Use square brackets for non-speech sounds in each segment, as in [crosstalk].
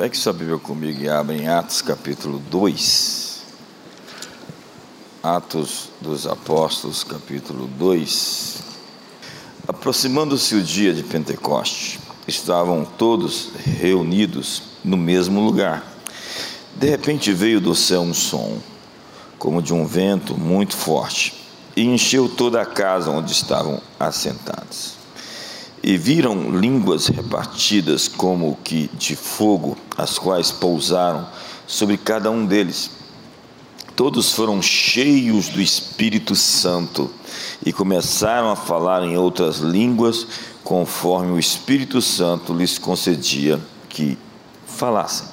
Pegue sua Bíblia comigo e abra em Atos capítulo 2. Atos dos Apóstolos, capítulo 2. Aproximando-se o dia de Pentecoste, estavam todos reunidos no mesmo lugar. De repente veio do céu um som, como de um vento muito forte, e encheu toda a casa onde estavam assentados e viram línguas repartidas como que de fogo, as quais pousaram sobre cada um deles. Todos foram cheios do Espírito Santo e começaram a falar em outras línguas, conforme o Espírito Santo lhes concedia que falassem.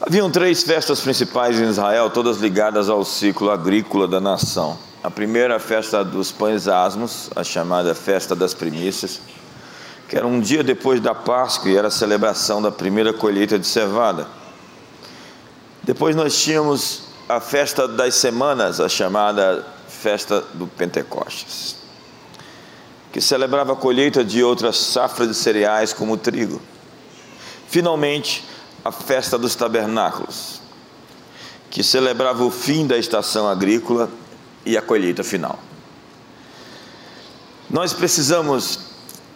Haviam três festas principais em Israel, todas ligadas ao ciclo agrícola da nação. A primeira, a festa dos pães asmos, a chamada festa das primícias que era um dia depois da Páscoa e era a celebração da primeira colheita de cevada. Depois nós tínhamos a festa das semanas, a chamada festa do Pentecostes, que celebrava a colheita de outras safras de cereais como o trigo. Finalmente, a festa dos tabernáculos, que celebrava o fim da estação agrícola e a colheita final. Nós precisamos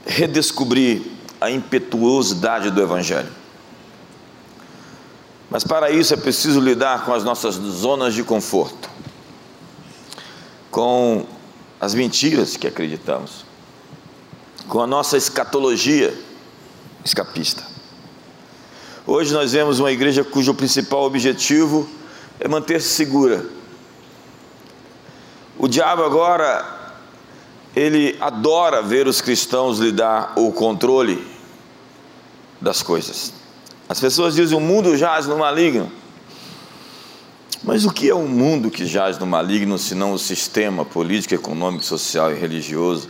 redescobrir a impetuosidade do Evangelho. Mas para isso é preciso lidar com as nossas zonas de conforto, com as mentiras que acreditamos, com a nossa escatologia escapista. Hoje nós vemos uma igreja cujo principal objetivo é manter-se segura. O diabo agora ele adora ver os cristãos lhe dar o controle das coisas. As pessoas dizem: o mundo jaz no maligno. Mas o que é um mundo que jaz no maligno, senão o sistema político, econômico, social e religioso?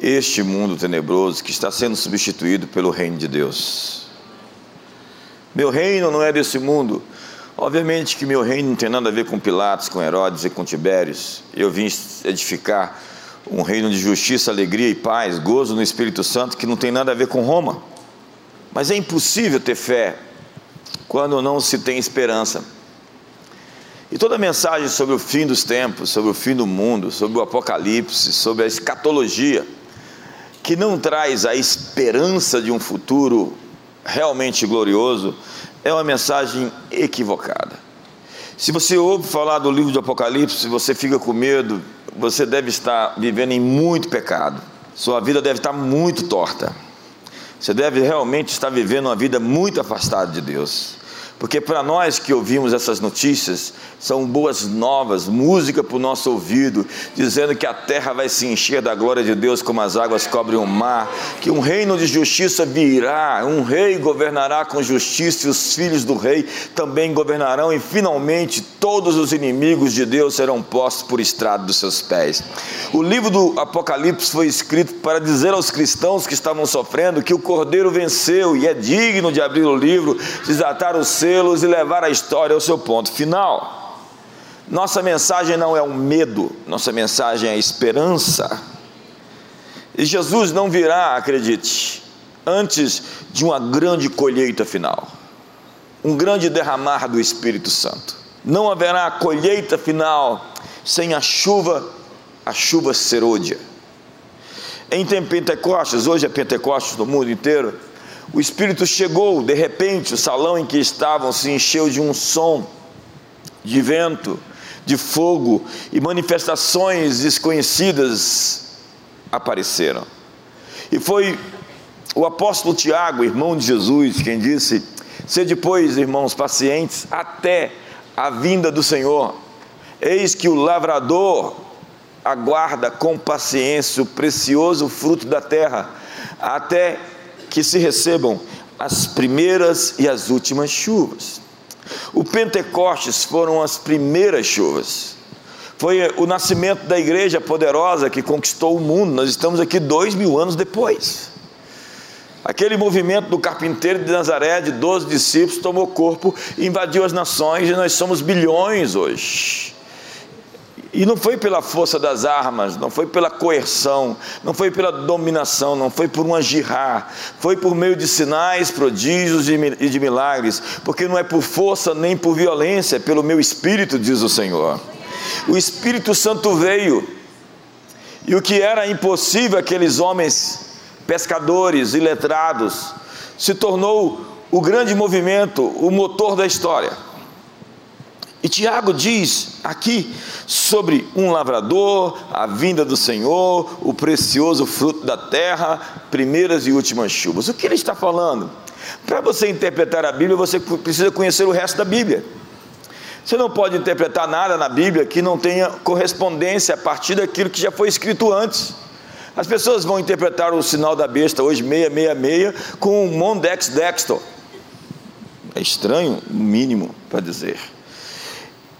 Este mundo tenebroso que está sendo substituído pelo reino de Deus. Meu reino não é desse mundo. Obviamente que meu reino não tem nada a ver com Pilatos, com Herodes e com Tibérios. Eu vim edificar um reino de justiça, alegria e paz, gozo no Espírito Santo, que não tem nada a ver com Roma. Mas é impossível ter fé quando não se tem esperança. E toda a mensagem sobre o fim dos tempos, sobre o fim do mundo, sobre o apocalipse, sobre a escatologia, que não traz a esperança de um futuro realmente glorioso, é uma mensagem equivocada. Se você ouve falar do livro do Apocalipse, você fica com medo, você deve estar vivendo em muito pecado. Sua vida deve estar muito torta. Você deve realmente estar vivendo uma vida muito afastada de Deus. Porque para nós que ouvimos essas notícias, são boas novas, música para o nosso ouvido, dizendo que a terra vai se encher da glória de Deus como as águas cobrem o mar, que um reino de justiça virá, um rei governará com justiça e os filhos do rei também governarão e finalmente todos os inimigos de Deus serão postos por estrado dos seus pés. O livro do Apocalipse foi escrito para dizer aos cristãos que estavam sofrendo que o Cordeiro venceu e é digno de abrir o livro, desatar os selos e levar a história ao seu ponto final. Nossa mensagem não é o medo, nossa mensagem é a esperança. E Jesus não virá, acredite, antes de uma grande colheita final, um grande derramar do Espírito Santo. Não haverá colheita final sem a chuva, a chuva serôdia. Em Pentecostes, hoje é Pentecostes no mundo inteiro, o Espírito chegou, de repente, o salão em que estavam se encheu de um som, de vento, de fogo e manifestações desconhecidas apareceram. E foi o apóstolo Tiago, irmão de Jesus, quem disse: Sede, pois, irmãos, pacientes até a vinda do Senhor. Eis que o lavrador aguarda com paciência o precioso fruto da terra, até que se recebam as primeiras e as últimas chuvas. O Pentecostes foram as primeiras chuvas. Foi o nascimento da igreja poderosa que conquistou o mundo. Nós estamos aqui dois mil anos depois. Aquele movimento do carpinteiro de Nazaré, de 12 discípulos, tomou corpo, invadiu as nações e nós somos bilhões hoje. E não foi pela força das armas, não foi pela coerção, não foi pela dominação, não foi por um agirrar, foi por meio de sinais, prodígios e de milagres, porque não é por força nem por violência, é pelo meu espírito, diz o Senhor. O Espírito Santo veio, e o que era impossível aqueles homens pescadores e letrados se tornou o grande movimento, o motor da história. E Tiago diz aqui sobre um lavrador, a vinda do Senhor, o precioso fruto da terra, primeiras e últimas chuvas. O que ele está falando? Para você interpretar a Bíblia, você precisa conhecer o resto da Bíblia. Você não pode interpretar nada na Bíblia que não tenha correspondência a partir daquilo que já foi escrito antes. As pessoas vão interpretar o sinal da besta hoje 666 com Mondex Dexter. É estranho, mínimo, para dizer.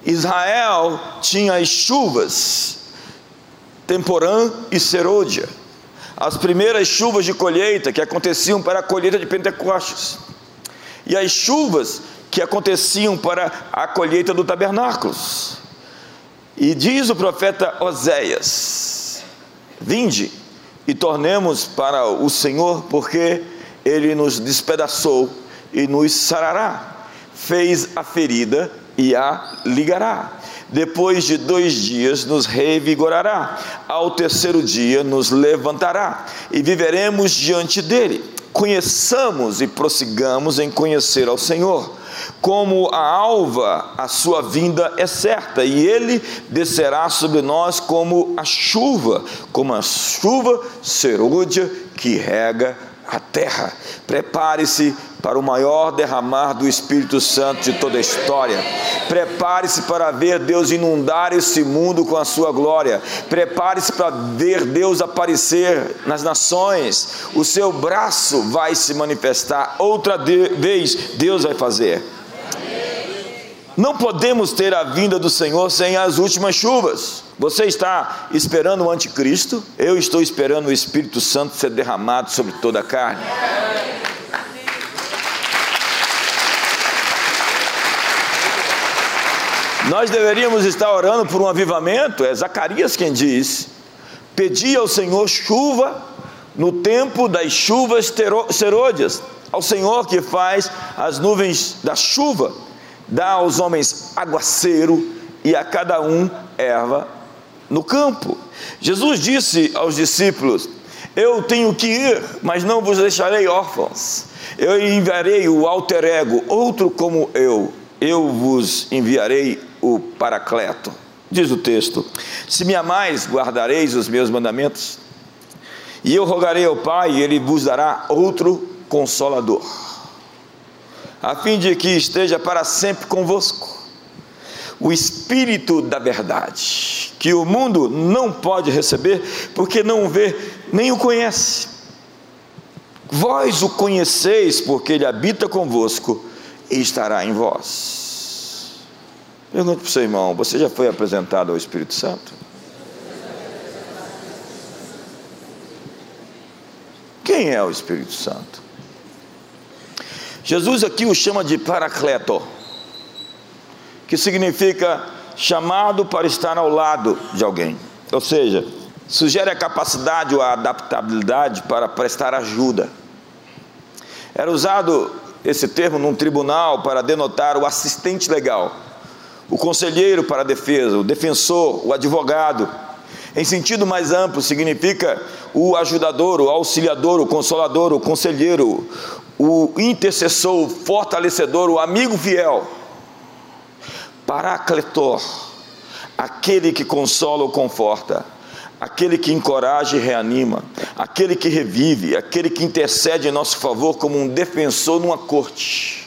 Israel tinha as chuvas, temporã e serôdia, as primeiras chuvas de colheita que aconteciam para a colheita de Pentecostes, e as chuvas que aconteciam para a colheita do tabernáculos. E diz o profeta Oséias: Vinde e tornemos para o Senhor, porque ele nos despedaçou e nos sarará, fez a ferida e a ligará. Depois de dois dias nos revigorará, ao terceiro dia nos levantará e viveremos diante dele. Conheçamos e prossigamos em conhecer ao Senhor. Como a alva, a sua vinda é certa, e ele descerá sobre nós como a chuva, como a chuva serúdia que rega a terra. Prepare-se para o maior derramar do Espírito Santo de toda a história. Prepare-se para ver Deus inundar esse mundo com a sua glória. Prepare-se para ver Deus aparecer nas nações. O seu braço vai se manifestar. Outra vez Deus vai fazer. Não podemos ter a vinda do Senhor sem as últimas chuvas. Você está esperando o anticristo? Eu estou esperando o Espírito Santo ser derramado sobre toda a carne. Nós deveríamos estar orando por um avivamento, é Zacarias quem diz: Pedi ao Senhor chuva no tempo das chuvas serôdias, ao Senhor que faz as nuvens da chuva dá aos homens aguaceiro e a cada um erva no campo. Jesus disse aos discípulos: Eu tenho que ir, mas não vos deixarei órfãos. Eu enviarei o alter ego, outro como eu. Eu vos enviarei o Paracleto. Diz o texto: Se me amais, guardareis os meus mandamentos. E eu rogarei ao Pai, e ele vos dará outro consolador a fim de que esteja para sempre convosco. O Espírito da Verdade, que o mundo não pode receber, porque não vê nem o conhece. Vós o conheceis, porque ele habita convosco e estará em vós. Pergunto para o seu irmão: você já foi apresentado ao Espírito Santo? Quem é o Espírito Santo? Jesus aqui o chama de paracleto, que significa chamado para estar ao lado de alguém. Ou seja, sugere a capacidade ou a adaptabilidade para prestar ajuda. Era usado esse termo num tribunal para denotar o assistente legal, o conselheiro para a defesa, o defensor, o advogado. Em sentido mais amplo, significa o ajudador, o auxiliador, o consolador, o conselheiro, o intercessor, o fortalecedor, o amigo fiel, Paracletor, aquele que consola ou conforta, aquele que encoraja e reanima, aquele que revive, aquele que intercede em nosso favor como um defensor numa corte.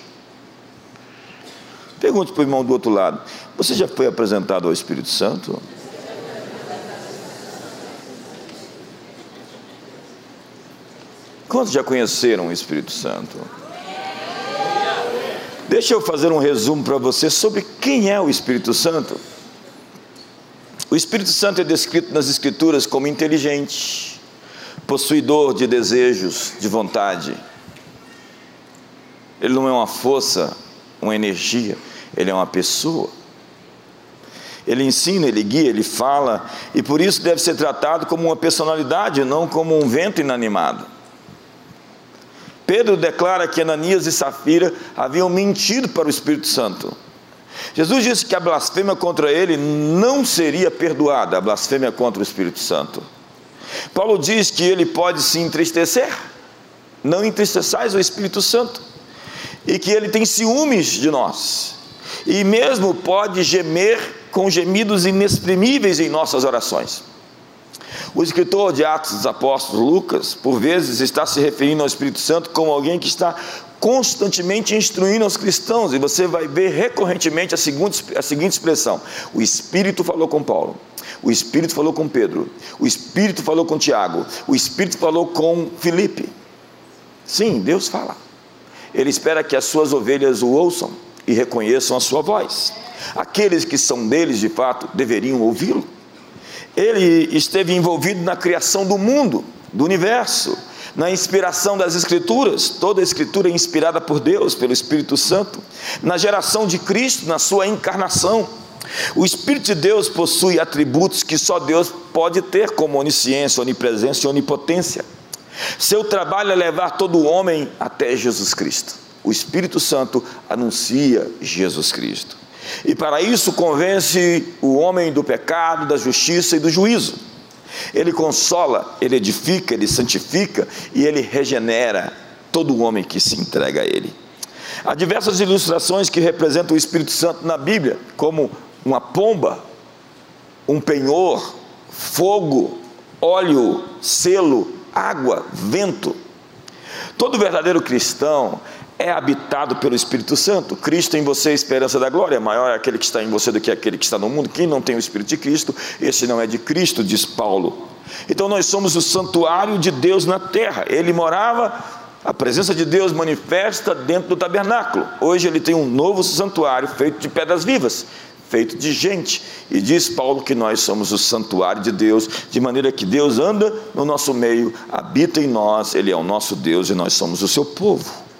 Pergunte para o irmão do outro lado: você já foi apresentado ao Espírito Santo? Quantos já conheceram o Espírito Santo? Deixa eu fazer um resumo para você sobre quem é o Espírito Santo. O Espírito Santo é descrito nas Escrituras como inteligente, possuidor de desejos, de vontade. Ele não é uma força, uma energia, ele é uma pessoa. Ele ensina, ele guia, ele fala, e por isso deve ser tratado como uma personalidade, não como um vento inanimado. Pedro declara que Ananias e Safira haviam mentido para o Espírito Santo. Jesus disse que a blasfêmia contra ele não seria perdoada, a blasfêmia contra o Espírito Santo. Paulo diz que ele pode se entristecer, não entristeçais o Espírito Santo, e que ele tem ciúmes de nós, e mesmo pode gemer com gemidos inexprimíveis em nossas orações. O escritor de Atos dos Apóstolos, Lucas, por vezes está se referindo ao Espírito Santo como alguém que está constantemente instruindo os cristãos, e você vai ver recorrentemente a seguinte, a seguinte expressão: o Espírito falou com Paulo, o Espírito falou com Pedro, o Espírito falou com Tiago, o Espírito falou com Filipe. Sim, Deus fala. Ele espera que as suas ovelhas o ouçam e reconheçam a sua voz. Aqueles que são deles, de fato, deveriam ouvi-lo. Ele esteve envolvido na criação do mundo, do universo na inspiração das Escrituras, toda a Escritura é inspirada por Deus, pelo Espírito Santo, na geração de Cristo, na sua encarnação. O Espírito de Deus possui atributos que só Deus pode ter, como onisciência, onipresença e onipotência. Seu trabalho é levar todo homem até Jesus Cristo. O Espírito Santo anuncia Jesus Cristo. E para isso convence o homem do pecado, da justiça e do juízo. Ele consola, ele edifica, ele santifica e ele regenera todo o homem que se entrega a ele. Há diversas ilustrações que representam o Espírito Santo na Bíblia, como uma pomba, um penhor, fogo, óleo, selo, água, vento. Todo verdadeiro cristão é habitado pelo Espírito Santo. Cristo em você, esperança da glória. Maior é aquele que está em você do que aquele que está no mundo. Quem não tem o Espírito de Cristo, esse não é de Cristo, diz Paulo. Então nós somos o santuário de Deus na terra. Ele morava, a presença de Deus manifesta dentro do tabernáculo. Hoje ele tem um novo santuário feito de pedras vivas, feito de gente. E diz Paulo que nós somos o santuário de Deus, de maneira que Deus anda no nosso meio, habita em nós, ele é o nosso Deus e nós somos o seu povo.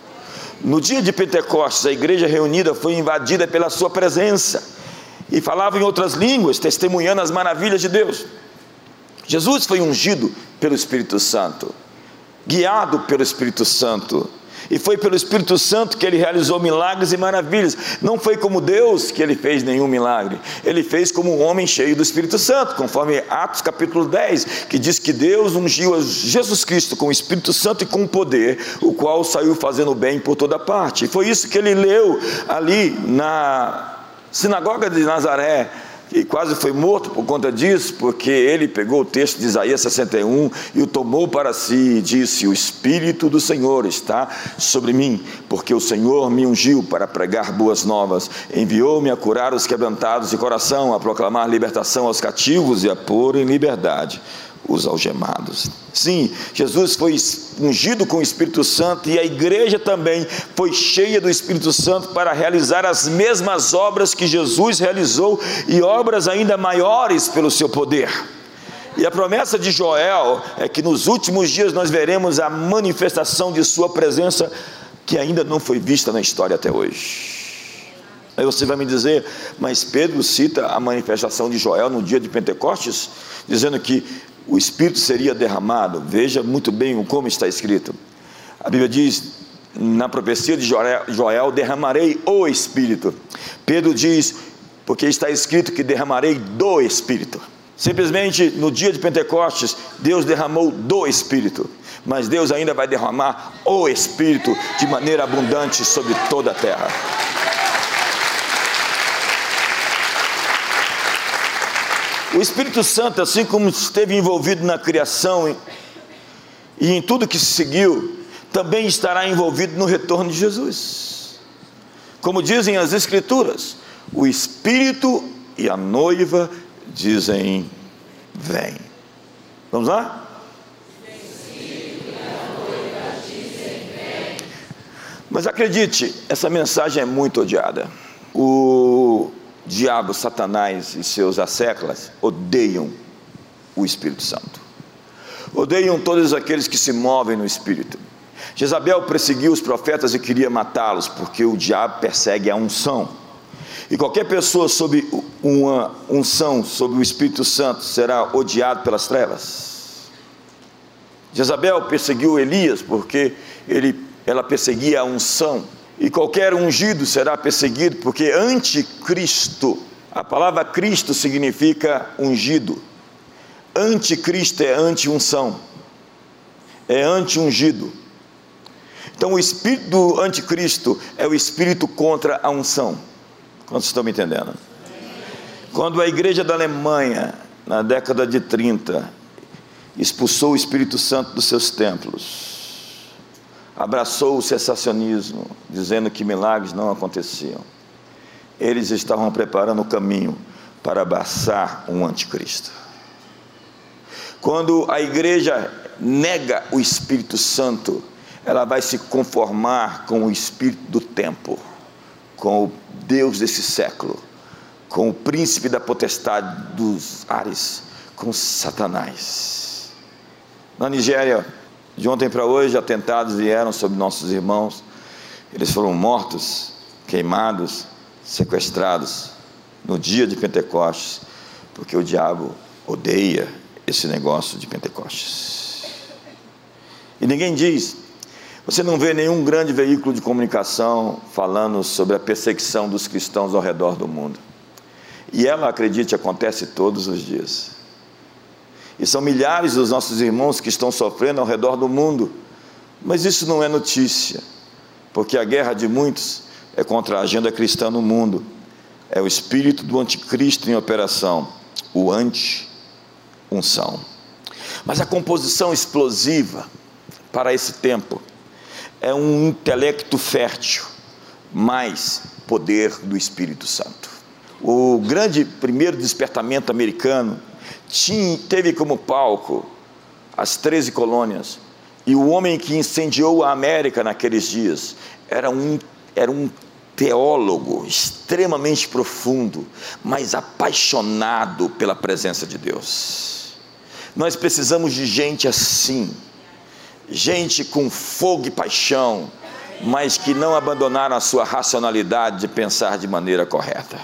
No dia de Pentecostes, a igreja reunida foi invadida pela sua presença e falava em outras línguas, testemunhando as maravilhas de Deus. Jesus foi ungido pelo Espírito Santo, guiado pelo Espírito Santo, e foi pelo Espírito Santo que ele realizou milagres e maravilhas. Não foi como Deus que ele fez nenhum milagre, ele fez como um homem cheio do Espírito Santo, conforme Atos capítulo 10, que diz que Deus ungiu Jesus Cristo com o Espírito Santo e com poder, o qual saiu fazendo bem por toda parte. E foi isso que ele leu ali na sinagoga de Nazaré e quase foi morto por conta disso, porque ele pegou o texto de Isaías 61 e o tomou para si e disse: O Espírito do Senhor está sobre mim, porque o Senhor me ungiu para pregar boas novas, enviou-me a curar os quebrantados de coração, a proclamar libertação aos cativos e a pôr em liberdade os algemados. Sim, Jesus foi ungido com o Espírito Santo e a igreja também foi cheia do Espírito Santo para realizar as mesmas obras que Jesus realizou e obras ainda maiores pelo seu poder. E a promessa de Joel é que nos últimos dias nós veremos a manifestação de Sua presença que ainda não foi vista na história até hoje. Aí você vai me dizer, mas Pedro cita a manifestação de Joel no dia de Pentecostes, dizendo que o Espírito seria derramado. Veja muito bem como está escrito. A Bíblia diz, na profecia de Joel, derramarei o Espírito. Pedro diz, porque está escrito que derramarei do Espírito. Simplesmente no dia de Pentecostes, Deus derramou do Espírito, mas Deus ainda vai derramar o Espírito de maneira abundante sobre toda a terra. O Espírito Santo, assim como esteve envolvido na criação e em tudo que se seguiu, também estará envolvido no retorno de Jesus. Como dizem as Escrituras, o Espírito e a noiva dizem: Vem. Vamos lá? Mas acredite, essa mensagem é muito odiada. O diabo, Satanás e seus asseclas odeiam o Espírito Santo. Odeiam todos aqueles que se movem no Espírito. Jezabel perseguiu os profetas e queria matá-los, porque o diabo persegue a unção. E qualquer pessoa sob uma unção, sob o Espírito Santo, será odiado pelas trevas. Jezabel perseguiu Elias porque ele, ela perseguia a unção. E qualquer ungido será perseguido porque anticristo, a palavra Cristo significa ungido. Anticristo é anti-unção, é anti-ungido. Então o espírito do anticristo é o espírito contra a unção. Quantos estão me entendendo? Quando a igreja da Alemanha, na década de 30, expulsou o Espírito Santo dos seus templos, abraçou o cessacionismo, dizendo que milagres não aconteciam, eles estavam preparando o caminho para abraçar um anticristo. Quando a igreja nega o Espírito Santo, ela vai se conformar com o espírito do tempo, com o Deus desse século, com o príncipe da potestade dos ares, com Satanás. Na Nigéria, de ontem para hoje, atentados vieram sobre nossos irmãos, eles foram mortos, queimados, sequestrados no dia de Pentecostes, porque o diabo odeia esse negócio de Pentecostes. E ninguém diz você não vê nenhum grande veículo de comunicação falando sobre a perseguição dos cristãos ao redor do mundo. E ela, acredite, acontece todos os dias. E são milhares dos nossos irmãos que estão sofrendo ao redor do mundo. Mas isso não é notícia, porque a guerra de muitos é contra a agenda cristã no mundo. É o espírito do anticristo em operação, o anti-unção. Mas a composição explosiva para esse tempo é um intelecto fértil, mais poder do Espírito Santo. O grande primeiro despertamento americano tinha, teve como palco as 13 colônias, e o homem que incendiou a América naqueles dias era um, era um teólogo extremamente profundo, mas apaixonado pela presença de Deus. Nós precisamos de gente assim gente com fogo e paixão, mas que não abandonaram a sua racionalidade de pensar de maneira correta.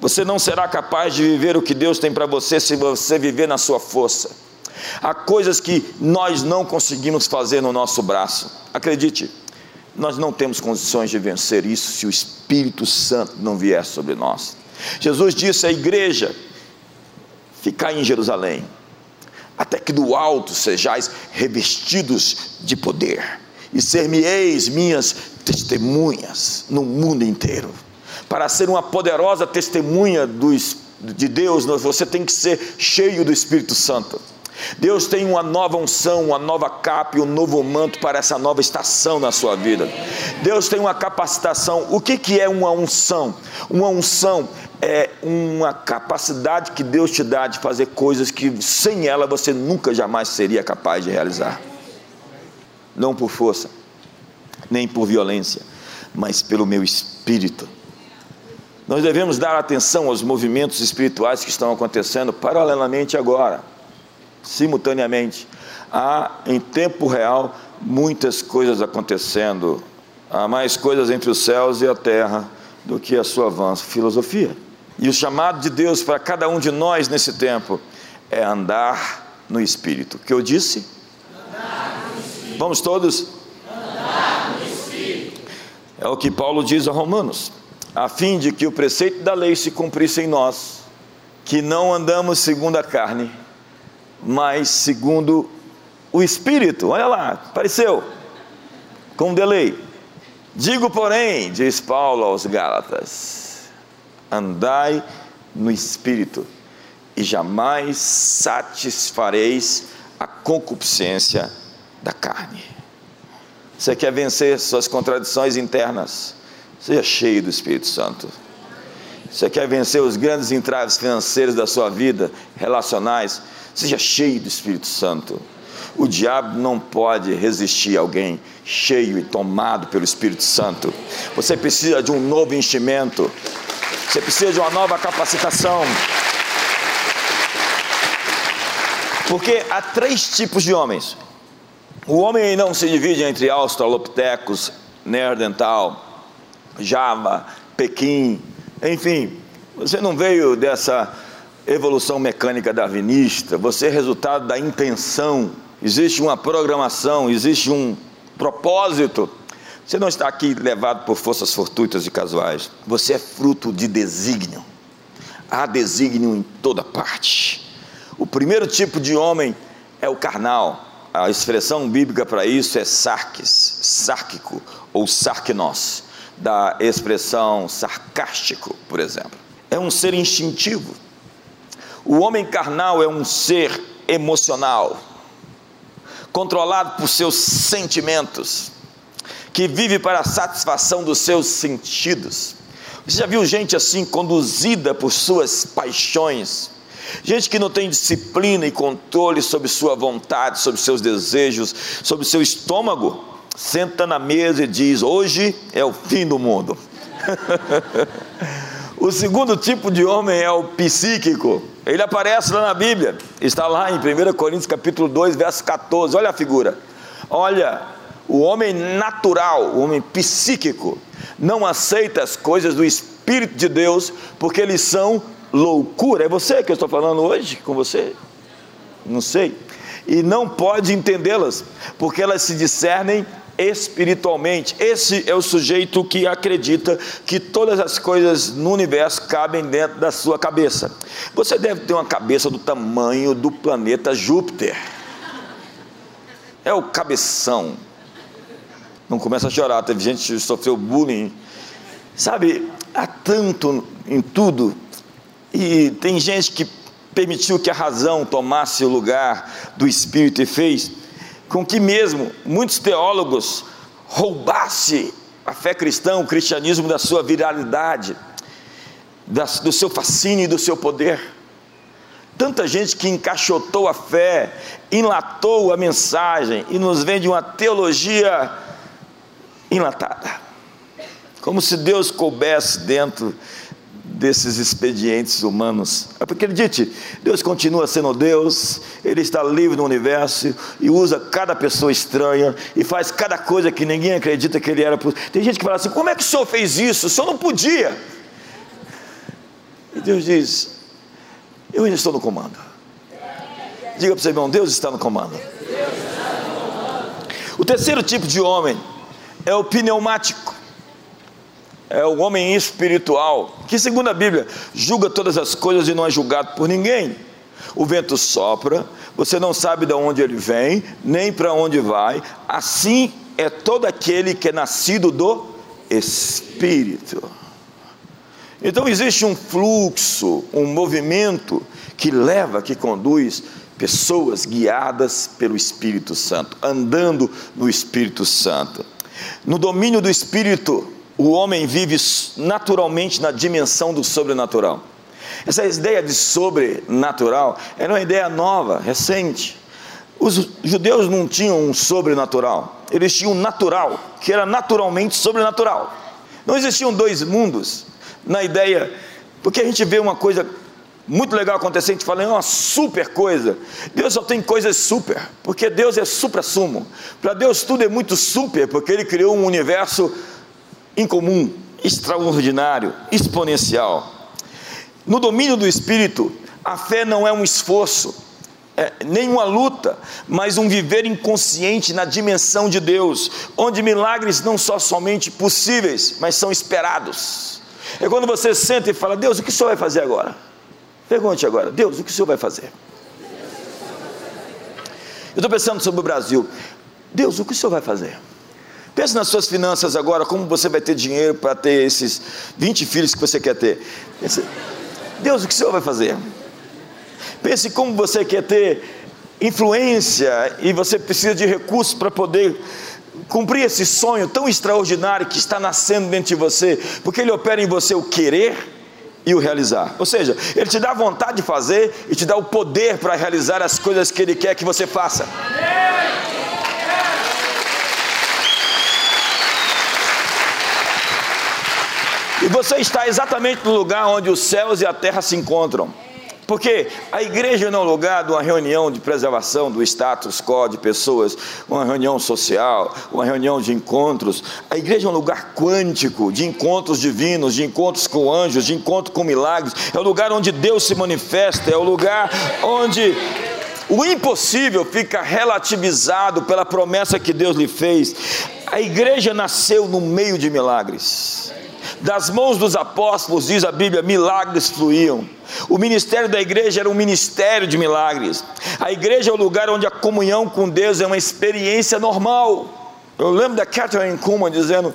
Você não será capaz de viver o que Deus tem para você se você viver na sua força. Há coisas que nós não conseguimos fazer no nosso braço. Acredite, nós não temos condições de vencer isso se o Espírito Santo não vier sobre nós. Jesus disse à igreja: ficar em Jerusalém, até que do alto sejais revestidos de poder, e ser-me-eis minhas testemunhas no mundo inteiro. Para ser uma poderosa testemunha dos, de Deus, você tem que ser cheio do Espírito Santo. Deus tem uma nova unção, uma nova capa e um novo manto para essa nova estação na sua vida. Deus tem uma capacitação. O que, que é uma unção? Uma unção é uma capacidade que Deus te dá de fazer coisas que sem ela você nunca jamais seria capaz de realizar. Não por força, nem por violência, mas pelo meu espírito. Nós devemos dar atenção aos movimentos espirituais que estão acontecendo paralelamente agora, simultaneamente. Há em tempo real muitas coisas acontecendo. Há mais coisas entre os céus e a terra do que a sua avanço filosofia. E o chamado de Deus para cada um de nós nesse tempo é andar no Espírito. O que eu disse? Vamos todos? É o que Paulo diz a Romanos, a fim de que o preceito da lei se cumprisse em nós, que não andamos segundo a carne, mas segundo o Espírito. Olha lá, apareceu, com delay. Digo, porém, diz Paulo aos Gálatas, andai no espírito e jamais satisfareis a concupiscência da carne. Você quer vencer suas contradições internas? Seja cheio do Espírito Santo. Você quer vencer os grandes entraves financeiros da sua vida, relacionais? Seja cheio do Espírito Santo. O diabo não pode resistir a alguém cheio e tomado pelo Espírito Santo. Você precisa de um novo enchimento. Você precisa de uma nova capacitação. Porque há três tipos de homens. O homem não se divide entre australopithecus, neandertal, Java, Pequim, Enfim, você não veio dessa evolução mecânica darwinista, você é resultado da intenção. Existe uma programação, existe um propósito. Você não está aqui levado por forças fortuitas e casuais. Você é fruto de desígnio. Há desígnio em toda parte. O primeiro tipo de homem é o carnal. A expressão bíblica para isso é sarques, sárquico ou sarquenos, da expressão sarcástico, por exemplo. É um ser instintivo. O homem carnal é um ser emocional, controlado por seus sentimentos, que vive para a satisfação dos seus sentidos. Você já viu gente assim conduzida por suas paixões? Gente que não tem disciplina e controle sobre sua vontade, sobre seus desejos, sobre seu estômago, senta na mesa e diz: Hoje é o fim do mundo. [laughs] o segundo tipo de homem é o psíquico. Ele aparece lá na Bíblia, está lá em 1 Coríntios capítulo 2, verso 14. Olha a figura. Olha, o homem natural, o homem psíquico, não aceita as coisas do Espírito de Deus, porque eles são loucura. É você que eu estou falando hoje com você? Não sei. E não pode entendê-las, porque elas se discernem espiritualmente. Esse é o sujeito que acredita que todas as coisas no universo cabem dentro da sua cabeça. Você deve ter uma cabeça do tamanho do planeta Júpiter. É o cabeção. Não começa a chorar, teve gente que sofreu bullying. Sabe, há tanto em tudo e tem gente que permitiu que a razão tomasse o lugar do espírito e fez com que mesmo muitos teólogos roubasse a fé cristã, o cristianismo da sua viralidade, do seu fascínio e do seu poder. Tanta gente que encaixotou a fé, enlatou a mensagem e nos vende uma teologia enlatada. Como se Deus coubesse dentro desses expedientes humanos. Acredite, Deus continua sendo Deus, Ele está livre no universo e usa cada pessoa estranha e faz cada coisa que ninguém acredita que Ele era. Tem gente que fala assim: como é que o Senhor fez isso? O Senhor não podia. E Deus diz: eu ainda estou no comando. Diga para o seu irmão: Deus está no comando. O terceiro tipo de homem é o pneumático é o homem espiritual, que segundo a Bíblia, julga todas as coisas e não é julgado por ninguém. O vento sopra, você não sabe de onde ele vem, nem para onde vai. Assim é todo aquele que é nascido do Espírito. Então existe um fluxo, um movimento que leva, que conduz pessoas guiadas pelo Espírito Santo, andando no Espírito Santo. No domínio do Espírito, o homem vive naturalmente na dimensão do sobrenatural. Essa ideia de sobrenatural era uma ideia nova, recente. Os judeus não tinham um sobrenatural, eles tinham um natural, que era naturalmente sobrenatural. Não existiam dois mundos na ideia, porque a gente vê uma coisa muito legal acontecer, a gente fala, é uma super coisa. Deus só tem coisas super, porque Deus é supra-sumo. Para Deus tudo é muito super, porque Ele criou um universo incomum, extraordinário, exponencial. No domínio do Espírito, a fé não é um esforço, é, nem uma luta, mas um viver inconsciente na dimensão de Deus, onde milagres não são somente possíveis, mas são esperados. É quando você senta e fala: Deus, o que o Senhor vai fazer agora? Pergunte agora: Deus, o que o Senhor vai fazer? Eu estou pensando sobre o Brasil. Deus, o que o Senhor vai fazer? Pense nas suas finanças agora, como você vai ter dinheiro para ter esses 20 filhos que você quer ter. Pense, Deus, o que o Senhor vai fazer? Pense como você quer ter influência e você precisa de recursos para poder cumprir esse sonho tão extraordinário que está nascendo dentro de você, porque ele opera em você o querer e o realizar. Ou seja, ele te dá vontade de fazer e te dá o poder para realizar as coisas que ele quer que você faça. E você está exatamente no lugar onde os céus e a terra se encontram. Porque a igreja não é um lugar de uma reunião de preservação do status quo de pessoas, uma reunião social, uma reunião de encontros. A igreja é um lugar quântico, de encontros divinos, de encontros com anjos, de encontro com milagres. É o lugar onde Deus se manifesta, é o lugar onde o impossível fica relativizado pela promessa que Deus lhe fez. A igreja nasceu no meio de milagres. Das mãos dos apóstolos, diz a Bíblia, milagres fluíam. O ministério da igreja era um ministério de milagres. A igreja é o lugar onde a comunhão com Deus é uma experiência normal. Eu lembro da Catherine Kuhlman dizendo: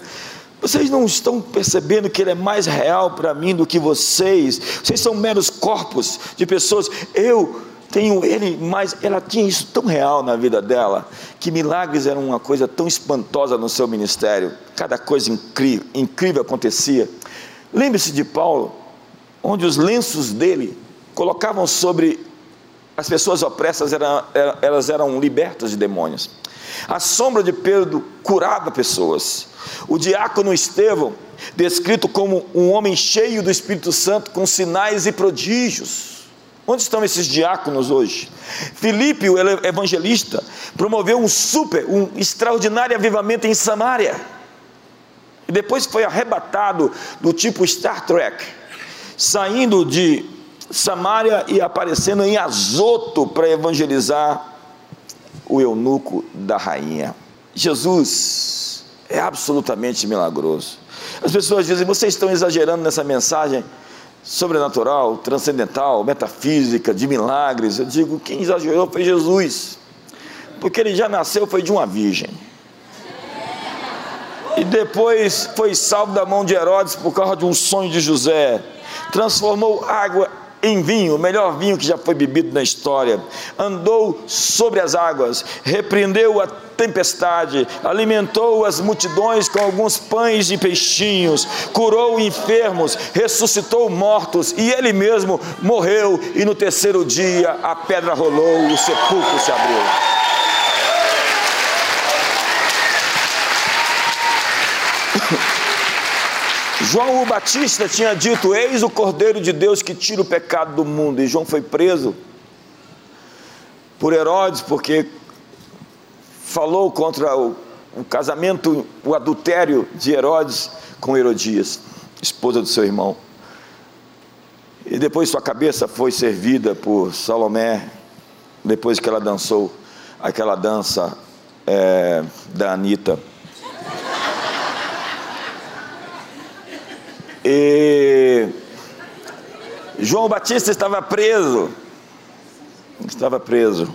vocês não estão percebendo que Ele é mais real para mim do que vocês? Vocês são meros corpos de pessoas. Eu tenho Ele, mas ela tinha isso tão real na vida dela, que milagres eram uma coisa tão espantosa no seu ministério. Cada coisa incrível, incrível acontecia. Lembre-se de Paulo, onde os lenços dele colocavam sobre as pessoas opressas, eram, elas eram libertas de demônios. A sombra de Pedro curava pessoas. O diácono Estevão, descrito como um homem cheio do Espírito Santo, com sinais e prodígios. Onde estão esses diáconos hoje? Filipe, o evangelista, promoveu um super, um extraordinário avivamento em Samaria. E depois foi arrebatado do tipo Star Trek saindo de Samaria e aparecendo em Azoto para evangelizar o eunuco da rainha. Jesus é absolutamente milagroso. As pessoas dizem: vocês estão exagerando nessa mensagem sobrenatural, transcendental, metafísica, de milagres. Eu digo: quem exagerou foi Jesus, porque ele já nasceu, foi de uma virgem. E depois foi salvo da mão de Herodes por causa de um sonho de José transformou água em vinho, o melhor vinho que já foi bebido na história, andou sobre as águas, repreendeu a tempestade, alimentou as multidões com alguns pães e peixinhos, curou enfermos, ressuscitou mortos e ele mesmo morreu. E no terceiro dia a pedra rolou, o sepulcro se abriu. João o Batista tinha dito: Eis o Cordeiro de Deus que tira o pecado do mundo. E João foi preso por Herodes, porque falou contra o, o casamento, o adultério de Herodes com Herodias, esposa do seu irmão. E depois sua cabeça foi servida por Salomé, depois que ela dançou aquela dança é, da Anitta. E João Batista estava preso. Estava preso.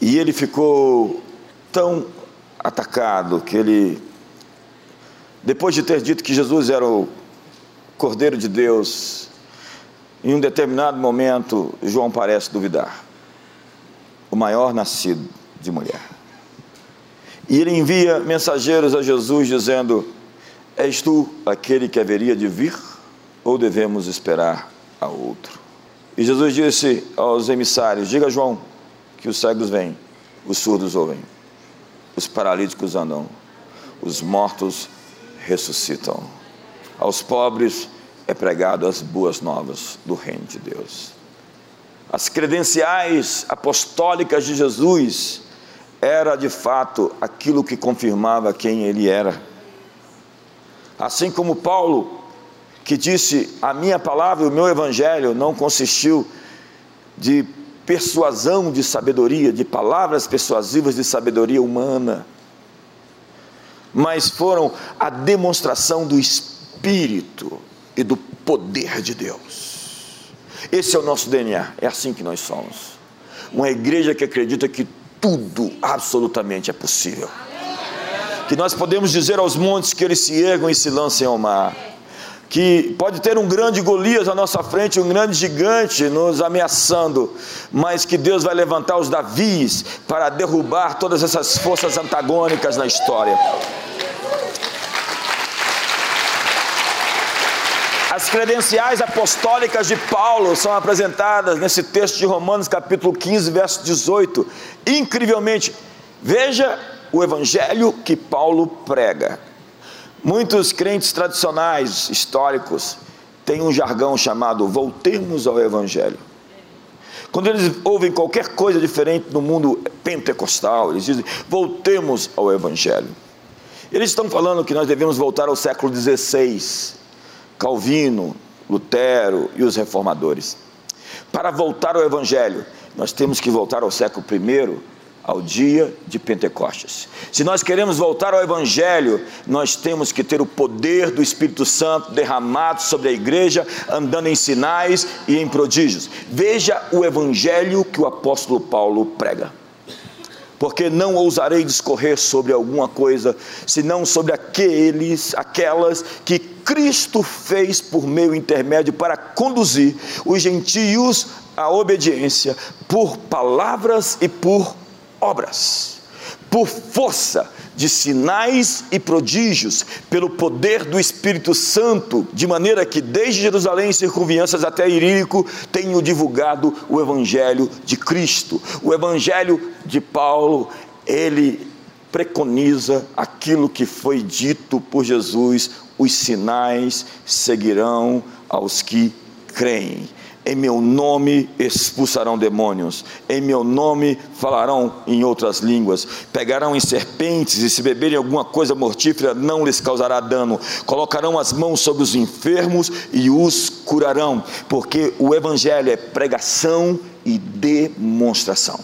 E ele ficou tão atacado que ele, depois de ter dito que Jesus era o Cordeiro de Deus, em um determinado momento, João parece duvidar. O maior nascido de mulher. E ele envia mensageiros a Jesus dizendo: És tu aquele que haveria de vir ou devemos esperar a outro? E Jesus disse aos emissários: Diga a João que os cegos vêm, os surdos ouvem, os paralíticos andam, os mortos ressuscitam. Aos pobres é pregado as boas novas do reino de Deus. As credenciais apostólicas de Jesus era de fato aquilo que confirmava quem ele era Assim como Paulo, que disse: A minha palavra, o meu evangelho não consistiu de persuasão de sabedoria, de palavras persuasivas de sabedoria humana, mas foram a demonstração do Espírito e do poder de Deus. Esse é o nosso DNA, é assim que nós somos. Uma igreja que acredita que tudo absolutamente é possível que nós podemos dizer aos montes que eles se ergam e se lancem ao mar. Que pode ter um grande Golias à nossa frente, um grande gigante nos ameaçando, mas que Deus vai levantar os Davis para derrubar todas essas forças antagônicas na história. As credenciais apostólicas de Paulo são apresentadas nesse texto de Romanos, capítulo 15, verso 18. Incrivelmente, veja o evangelho que Paulo prega. Muitos crentes tradicionais, históricos, tem um jargão chamado voltemos ao Evangelho. Quando eles ouvem qualquer coisa diferente no mundo pentecostal, eles dizem voltemos ao Evangelho. Eles estão falando que nós devemos voltar ao século XVI, Calvino, Lutero e os reformadores. Para voltar ao Evangelho, nós temos que voltar ao século I, ao dia de Pentecostes. Se nós queremos voltar ao Evangelho, nós temos que ter o poder do Espírito Santo derramado sobre a igreja, andando em sinais e em prodígios. Veja o Evangelho que o apóstolo Paulo prega. Porque não ousarei discorrer sobre alguma coisa, senão sobre aqueles, aquelas que Cristo fez por meu intermédio para conduzir os gentios à obediência por palavras e por obras, por força de sinais e prodígios, pelo poder do Espírito Santo, de maneira que desde Jerusalém e circunvianças até Irílico tenho divulgado o Evangelho de Cristo. O Evangelho de Paulo, ele preconiza aquilo que foi dito por Jesus: os sinais seguirão aos que creem. Em meu nome expulsarão demônios, em meu nome falarão em outras línguas, pegarão em serpentes e se beberem alguma coisa mortífera não lhes causará dano, colocarão as mãos sobre os enfermos e os curarão, porque o Evangelho é pregação e demonstração.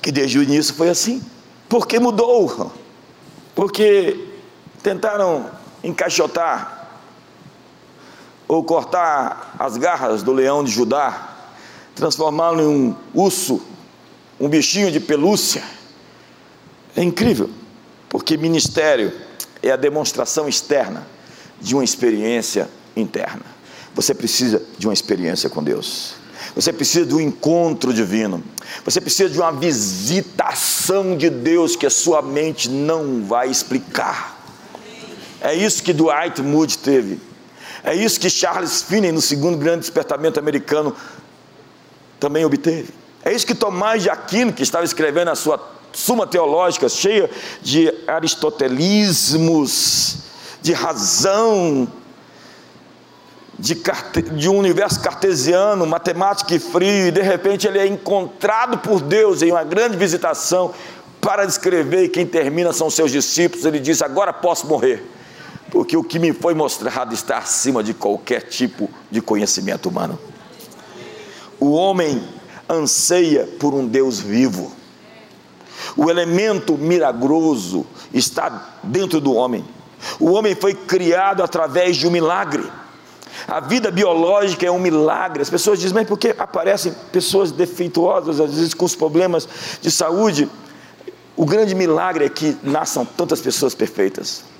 Que desde o início foi assim, porque mudou, porque tentaram encaixotar ou cortar as garras do leão de Judá, transformá-lo em um urso, um bichinho de pelúcia. É incrível, porque ministério é a demonstração externa de uma experiência interna. Você precisa de uma experiência com Deus. Você precisa de um encontro divino. Você precisa de uma visitação de Deus que a sua mente não vai explicar. É isso que Dwight Moody teve. É isso que Charles Finney, no segundo grande despertamento americano, também obteve. É isso que Tomás de Aquino, que estava escrevendo a sua Suma Teológica, cheia de aristotelismos, de razão, de, de, um universo cartesiano, matemático e frio, e de repente ele é encontrado por Deus em uma grande visitação para descrever, e quem termina são seus discípulos. Ele diz: Agora posso morrer porque o que me foi mostrado está acima de qualquer tipo de conhecimento humano. O homem anseia por um Deus vivo. O elemento milagroso está dentro do homem. O homem foi criado através de um milagre. A vida biológica é um milagre. As pessoas dizem, mas por que aparecem pessoas defeituosas, às vezes com os problemas de saúde? O grande milagre é que nasçam tantas pessoas perfeitas.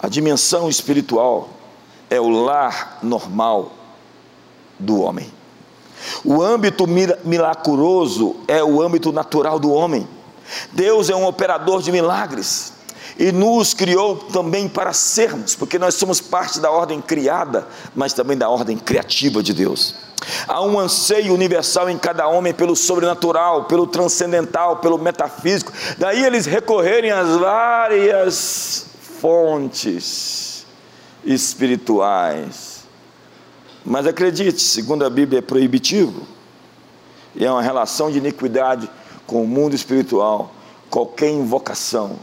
A dimensão espiritual é o lar normal do homem. O âmbito milagroso é o âmbito natural do homem. Deus é um operador de milagres e nos criou também para sermos, porque nós somos parte da ordem criada, mas também da ordem criativa de Deus. Há um anseio universal em cada homem pelo sobrenatural, pelo transcendental, pelo metafísico. Daí eles recorrerem às várias fontes espirituais. Mas acredite, segundo a Bíblia é proibitivo, e é uma relação de iniquidade com o mundo espiritual, qualquer invocação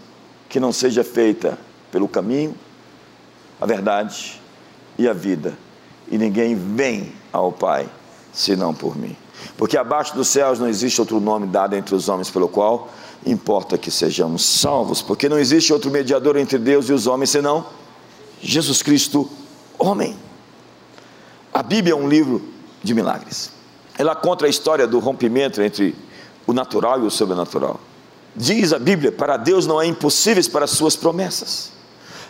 que não seja feita pelo caminho, a verdade e a vida. E ninguém vem ao Pai senão por mim. Porque abaixo dos céus não existe outro nome dado entre os homens pelo qual importa que sejamos salvos, porque não existe outro mediador entre Deus e os homens senão Jesus Cristo, homem. A Bíblia é um livro de milagres. Ela conta a história do rompimento entre o natural e o sobrenatural. Diz a Bíblia: para Deus não é impossível para as suas promessas.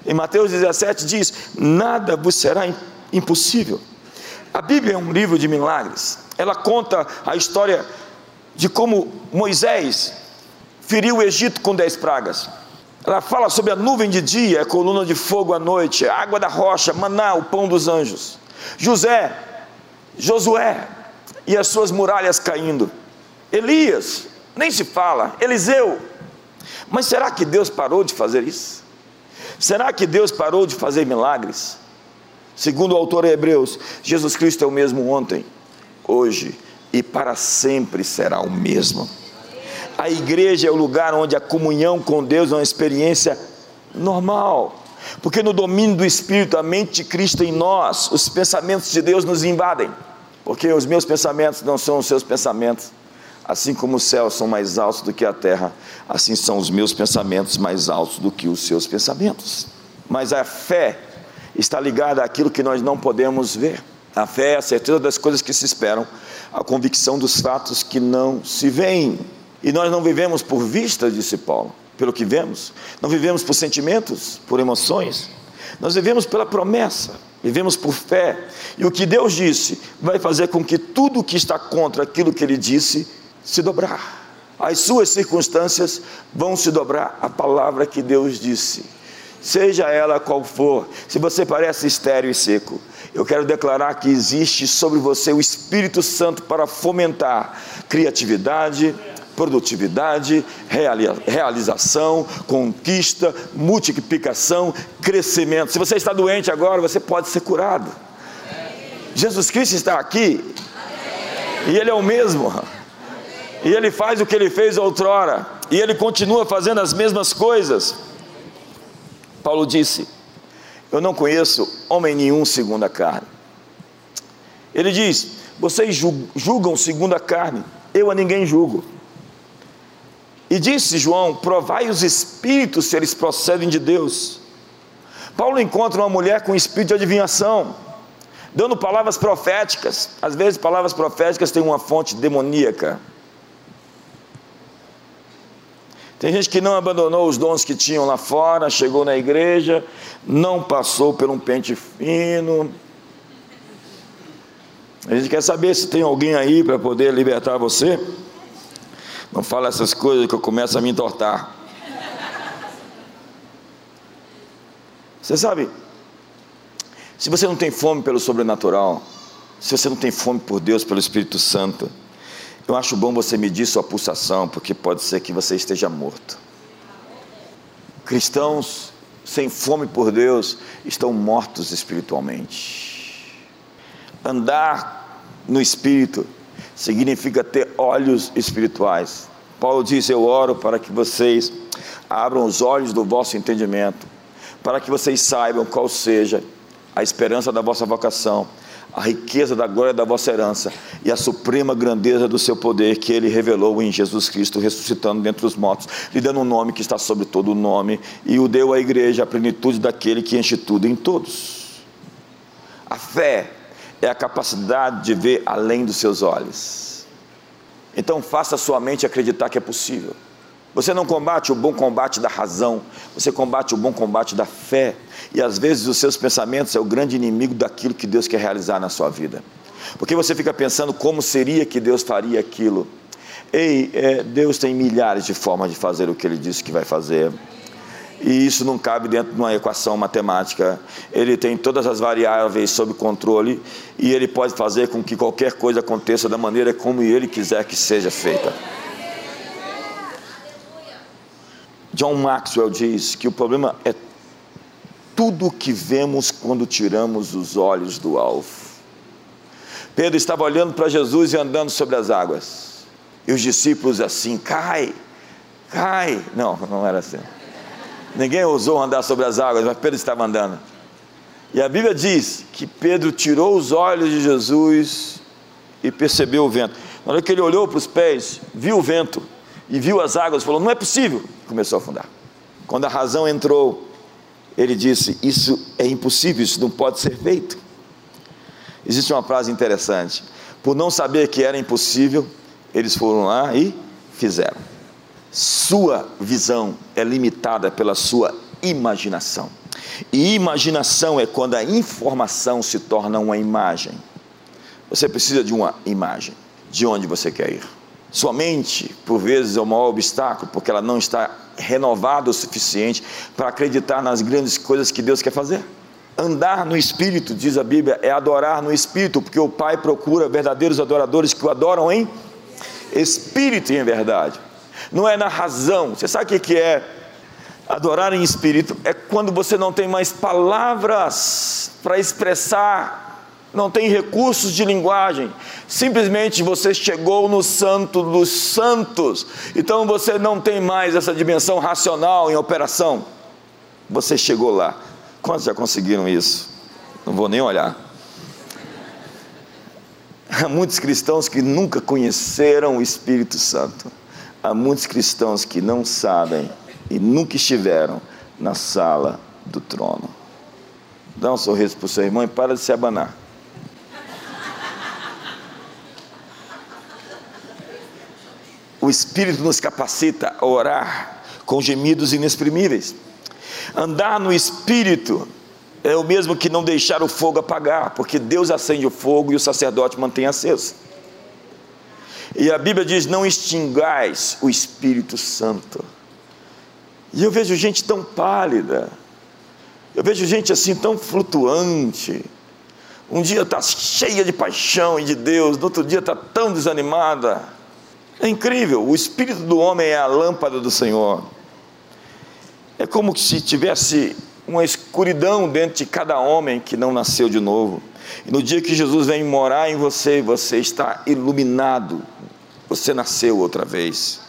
Em Mateus 17 diz: nada vos será impossível. A Bíblia é um livro de milagres. Ela conta a história de como Moisés feriu o Egito com dez pragas. Ela fala sobre a nuvem de dia, a coluna de fogo à noite, a água da rocha, maná, o pão dos anjos. José, Josué e as suas muralhas caindo. Elias, nem se fala. Eliseu. Mas será que Deus parou de fazer isso? Será que Deus parou de fazer milagres? Segundo o autor Hebreus, Jesus Cristo é o mesmo ontem, hoje e para sempre será o mesmo. A igreja é o lugar onde a comunhão com Deus é uma experiência normal. Porque no domínio do Espírito, a mente de Cristo em nós, os pensamentos de Deus nos invadem. Porque os meus pensamentos não são os seus pensamentos. Assim como os céus são mais altos do que a terra, assim são os meus pensamentos mais altos do que os seus pensamentos. Mas a fé está ligada àquilo que nós não podemos ver. A fé é a certeza das coisas que se esperam, a convicção dos fatos que não se veem. E nós não vivemos por vista, disse Paulo, pelo que vemos, não vivemos por sentimentos, por emoções, nós vivemos pela promessa, vivemos por fé. E o que Deus disse vai fazer com que tudo que está contra aquilo que Ele disse se dobrar. As suas circunstâncias vão se dobrar à palavra que Deus disse seja ela qual for, se você parece estéril e seco, eu quero declarar que existe sobre você o Espírito Santo para fomentar criatividade, produtividade, realização, conquista, multiplicação, crescimento. Se você está doente agora, você pode ser curado. Jesus Cristo está aqui e Ele é o mesmo. E Ele faz o que Ele fez outrora, e Ele continua fazendo as mesmas coisas. Paulo disse: Eu não conheço homem nenhum segundo a carne. Ele diz: Vocês julgam segundo a carne, eu a ninguém julgo. E disse João: Provai os espíritos se eles procedem de Deus. Paulo encontra uma mulher com espírito de adivinhação, dando palavras proféticas. Às vezes, palavras proféticas têm uma fonte demoníaca. Tem gente que não abandonou os dons que tinham lá fora, chegou na igreja, não passou por um pente fino. A gente quer saber se tem alguém aí para poder libertar você. Não fala essas coisas que eu começo a me entortar. Você sabe, se você não tem fome pelo sobrenatural, se você não tem fome por Deus, pelo Espírito Santo, eu acho bom você medir sua pulsação, porque pode ser que você esteja morto. Cristãos sem fome por Deus estão mortos espiritualmente. Andar no espírito significa ter olhos espirituais. Paulo diz: Eu oro para que vocês abram os olhos do vosso entendimento, para que vocês saibam qual seja a esperança da vossa vocação a riqueza da glória da vossa herança e a suprema grandeza do seu poder que ele revelou em Jesus Cristo, ressuscitando dentre os mortos, lhe dando um nome que está sobre todo o nome, e o deu à igreja a plenitude daquele que enche tudo em todos. A fé é a capacidade de ver além dos seus olhos. Então faça sua mente acreditar que é possível. Você não combate o bom combate da razão, você combate o bom combate da fé. E às vezes os seus pensamentos é o grande inimigo daquilo que Deus quer realizar na sua vida. Porque você fica pensando como seria que Deus faria aquilo. Ei, é, Deus tem milhares de formas de fazer o que Ele disse que vai fazer. E isso não cabe dentro de uma equação matemática. Ele tem todas as variáveis sob controle e ele pode fazer com que qualquer coisa aconteça da maneira como ele quiser que seja feita. John Maxwell diz que o problema é tudo que vemos quando tiramos os olhos do alvo. Pedro estava olhando para Jesus e andando sobre as águas. E os discípulos assim, cai, cai. Não, não era assim. Ninguém ousou andar sobre as águas, mas Pedro estava andando. E a Bíblia diz que Pedro tirou os olhos de Jesus e percebeu o vento. Na hora que ele olhou para os pés, viu o vento e viu as águas, falou: Não é possível. Começou a afundar. Quando a razão entrou, ele disse: Isso é impossível, isso não pode ser feito. Existe uma frase interessante: Por não saber que era impossível, eles foram lá e fizeram. Sua visão é limitada pela sua imaginação. E imaginação é quando a informação se torna uma imagem. Você precisa de uma imagem. De onde você quer ir? Sua mente, por vezes, é o maior obstáculo, porque ela não está renovada o suficiente para acreditar nas grandes coisas que Deus quer fazer. Andar no Espírito, diz a Bíblia, é adorar no Espírito, porque o Pai procura verdadeiros adoradores que o adoram em Espírito e em verdade. Não é na razão. Você sabe o que é Adorar em espírito é quando você não tem mais palavras para expressar, não tem recursos de linguagem, simplesmente você chegou no santo dos santos, então você não tem mais essa dimensão racional em operação. Você chegou lá. Quantos já conseguiram isso? Não vou nem olhar. Há muitos cristãos que nunca conheceram o Espírito Santo. Há muitos cristãos que não sabem e nunca estiveram na sala do trono. Dá um sorriso para o seu irmão e para de se abanar. O Espírito nos capacita a orar com gemidos inexprimíveis. Andar no Espírito é o mesmo que não deixar o fogo apagar, porque Deus acende o fogo e o sacerdote mantém aceso. E a Bíblia diz: Não extingais o Espírito Santo. E eu vejo gente tão pálida, eu vejo gente assim tão flutuante. Um dia está cheia de paixão e de Deus, no outro dia está tão desanimada. É incrível, o espírito do homem é a lâmpada do Senhor. É como se tivesse uma escuridão dentro de cada homem que não nasceu de novo. E no dia que Jesus vem morar em você, você está iluminado, você nasceu outra vez.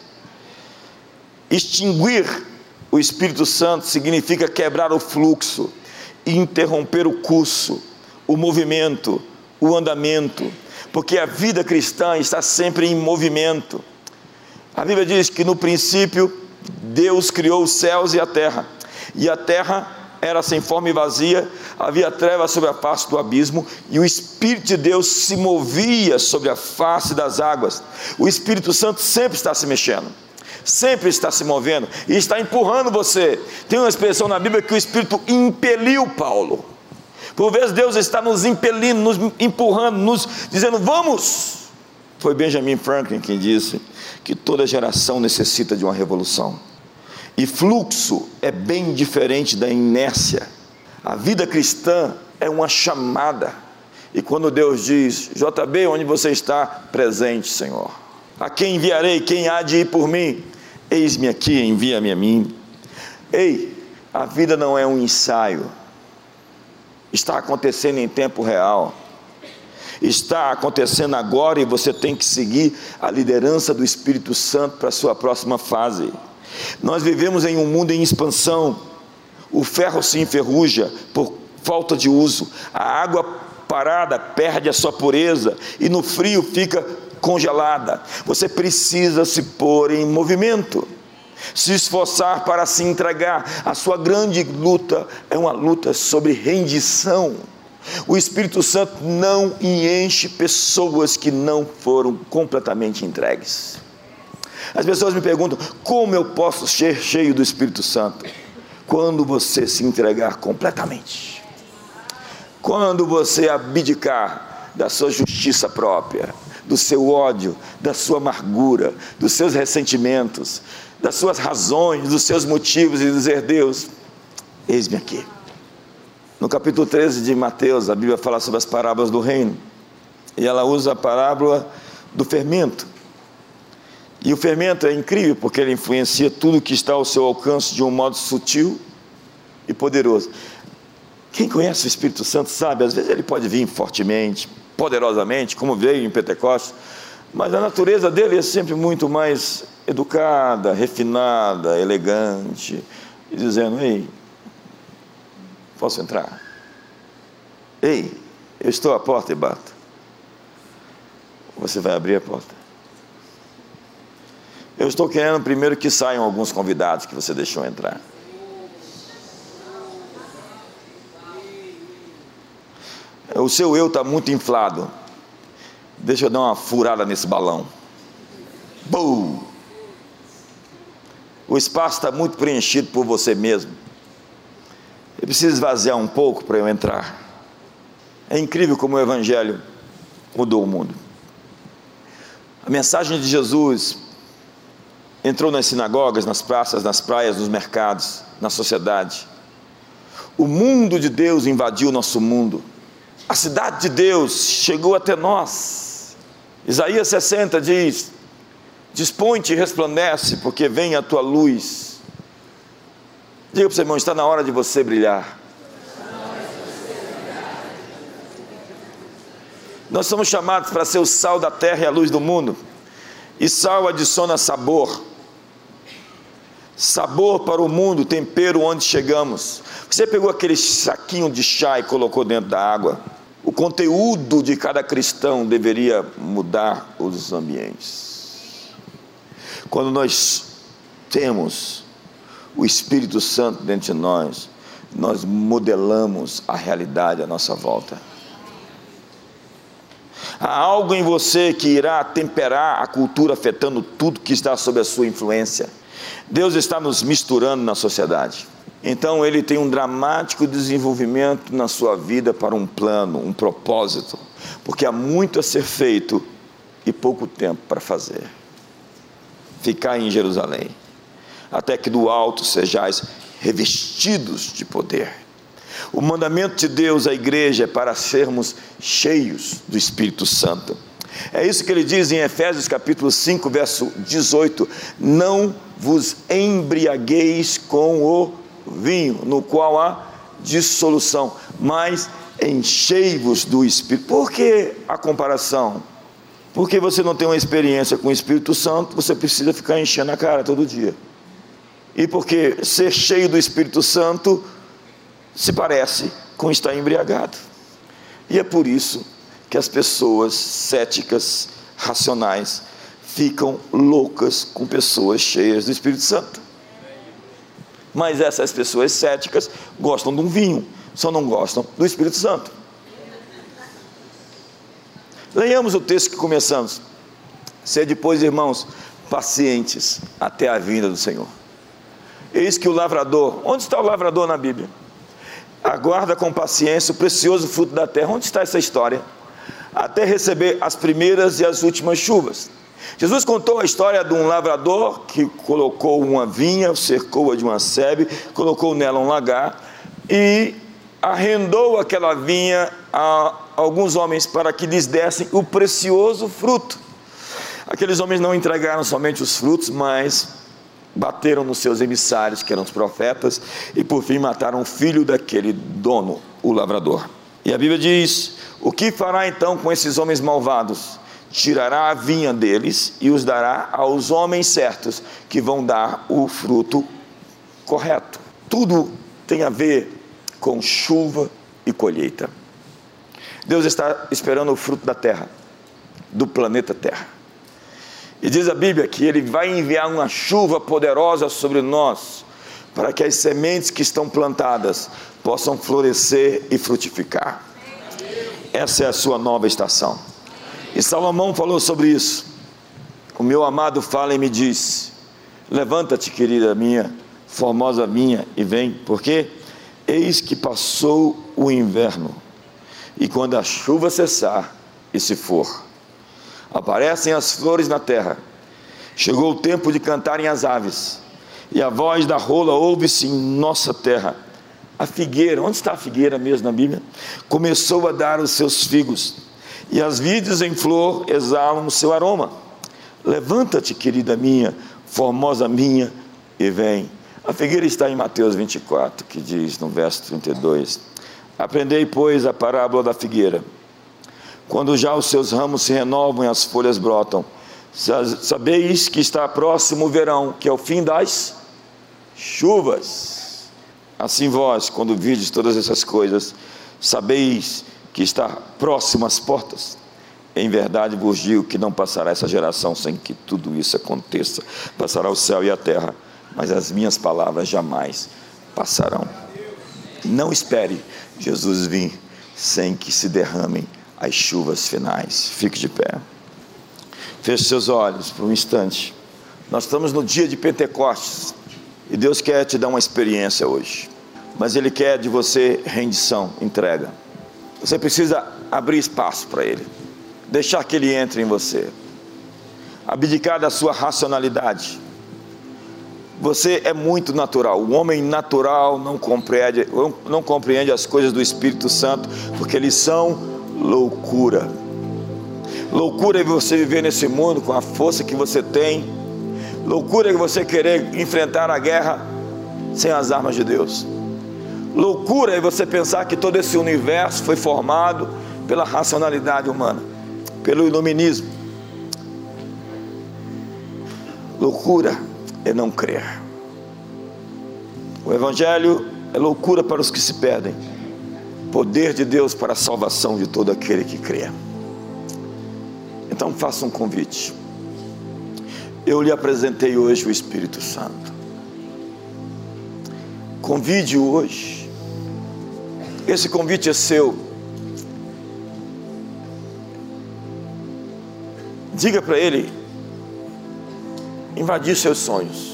Extinguir o Espírito Santo significa quebrar o fluxo, interromper o curso, o movimento, o andamento, porque a vida cristã está sempre em movimento. A Bíblia diz que no princípio Deus criou os céus e a terra, e a terra era sem forma e vazia, havia trevas sobre a face do abismo, e o Espírito de Deus se movia sobre a face das águas. O Espírito Santo sempre está se mexendo, sempre está se movendo e está empurrando você. Tem uma expressão na Bíblia que o Espírito impeliu Paulo. Por vezes Deus está nos impelindo, nos empurrando, nos dizendo: vamos. Foi Benjamin Franklin quem disse que toda geração necessita de uma revolução. E fluxo é bem diferente da inércia. A vida cristã é uma chamada. E quando Deus diz: JB, onde você está? Presente, Senhor. A quem enviarei? Quem há de ir por mim? Eis-me aqui, envia-me a mim. Ei, a vida não é um ensaio. Está acontecendo em tempo real. Está acontecendo agora e você tem que seguir a liderança do Espírito Santo para a sua próxima fase. Nós vivemos em um mundo em expansão. O ferro se enferruja por falta de uso. A água parada perde a sua pureza e no frio fica congelada. Você precisa se pôr em movimento. Se esforçar para se entregar. A sua grande luta é uma luta sobre rendição. O Espírito Santo não enche pessoas que não foram completamente entregues. As pessoas me perguntam: como eu posso ser cheio do Espírito Santo? Quando você se entregar completamente, quando você abdicar da sua justiça própria, do seu ódio, da sua amargura, dos seus ressentimentos, das suas razões, dos seus motivos e dizer: Deus, eis-me aqui. No capítulo 13 de Mateus, a Bíblia fala sobre as parábolas do reino, e ela usa a parábola do fermento. E o fermento é incrível porque ele influencia tudo que está ao seu alcance de um modo sutil e poderoso. Quem conhece o Espírito Santo sabe, às vezes ele pode vir fortemente, poderosamente, como veio em Pentecostes, mas a natureza dele é sempre muito mais educada, refinada, elegante, e dizendo: Ei, posso entrar? Ei, eu estou à porta e bato. Você vai abrir a porta? Eu estou querendo primeiro que saiam alguns convidados que você deixou entrar. O seu eu está muito inflado. Deixa eu dar uma furada nesse balão. Bum! O espaço está muito preenchido por você mesmo. Eu preciso esvaziar um pouco para eu entrar. É incrível como o Evangelho mudou o mundo. A mensagem de Jesus entrou nas sinagogas, nas praças, nas praias, nos mercados, na sociedade. O mundo de Deus invadiu o nosso mundo. A cidade de Deus chegou até nós. Isaías 60 diz: Dispõe-te e resplandece, porque vem a tua luz. Diga para o seu irmão: está na hora de você brilhar. Nós somos chamados para ser o sal da terra e a luz do mundo. E sal adiciona sabor. Sabor para o mundo, tempero onde chegamos. Você pegou aquele saquinho de chá e colocou dentro da água. O conteúdo de cada cristão deveria mudar os ambientes. Quando nós temos o Espírito Santo dentro de nós, nós modelamos a realidade à nossa volta. Há algo em você que irá temperar a cultura, afetando tudo que está sob a sua influência. Deus está nos misturando na sociedade. Então ele tem um dramático desenvolvimento na sua vida para um plano, um propósito, porque há muito a ser feito e pouco tempo para fazer. Ficar em Jerusalém, até que do alto sejais revestidos de poder. O mandamento de Deus à igreja é para sermos cheios do Espírito Santo. É isso que ele diz em Efésios capítulo 5, verso 18: Não vos embriagueis com o vinho, no qual há dissolução, mas enchei-vos do Espírito. Por que a comparação? Porque você não tem uma experiência com o Espírito Santo, você precisa ficar enchendo a cara todo dia. E porque ser cheio do Espírito Santo se parece com estar embriagado. E é por isso que as pessoas céticas, racionais, ficam loucas com pessoas cheias do Espírito Santo. Mas essas pessoas céticas gostam de um vinho, só não gostam do Espírito Santo. Leiamos o texto que começamos. Ser depois, irmãos, pacientes até a vinda do Senhor. Eis que o lavrador, onde está o lavrador na Bíblia? aguarda com paciência o precioso fruto da terra. Onde está essa história? Até receber as primeiras e as últimas chuvas. Jesus contou a história de um lavrador que colocou uma vinha, cercou-a de uma sebe, colocou nela um lagar e arrendou aquela vinha a alguns homens para que lhes dessem o precioso fruto. Aqueles homens não entregaram somente os frutos, mas bateram nos seus emissários, que eram os profetas, e por fim mataram o filho daquele dono, o lavrador. E a Bíblia diz: O que fará então com esses homens malvados? Tirará a vinha deles e os dará aos homens certos, que vão dar o fruto correto. Tudo tem a ver com chuva e colheita. Deus está esperando o fruto da terra, do planeta Terra. E diz a Bíblia que ele vai enviar uma chuva poderosa sobre nós, para que as sementes que estão plantadas possam florescer e frutificar. Essa é a sua nova estação. E Salomão falou sobre isso. O meu amado fala e me diz: Levanta-te, querida minha, formosa minha, e vem, porque eis que passou o inverno, e quando a chuva cessar e se for, aparecem as flores na terra. Chegou o tempo de cantarem as aves, e a voz da rola ouve-se em nossa terra. A figueira, onde está a figueira mesmo na Bíblia? Começou a dar os seus figos, e as vides em flor exalam o seu aroma. Levanta-te, querida minha, formosa minha, e vem. A figueira está em Mateus 24, que diz no verso 32: Aprendei, pois, a parábola da figueira. Quando já os seus ramos se renovam e as folhas brotam, sabeis que está próximo o verão, que é o fim das chuvas. Assim vós, quando vides todas essas coisas, sabeis que está próximo às portas. Em verdade vos digo que não passará essa geração sem que tudo isso aconteça. Passará o céu e a terra, mas as minhas palavras jamais passarão. Não espere Jesus vir sem que se derramem as chuvas finais. Fique de pé. Feche seus olhos por um instante. Nós estamos no dia de Pentecostes e Deus quer te dar uma experiência hoje, mas Ele quer de você rendição, entrega. Você precisa abrir espaço para Ele, deixar que Ele entre em você, abdicar da sua racionalidade. Você é muito natural. O homem natural não compreende, não compreende as coisas do Espírito Santo, porque eles são loucura. Loucura é você viver nesse mundo com a força que você tem. Loucura é você querer enfrentar a guerra sem as armas de Deus. Loucura é você pensar que todo esse universo foi formado pela racionalidade humana, pelo iluminismo. Loucura é não crer. O Evangelho é loucura para os que se perdem, poder de Deus para a salvação de todo aquele que crê. Então faça um convite. Eu lhe apresentei hoje o Espírito Santo. Convide-o hoje. Esse convite é seu. Diga para ele invadir seus sonhos,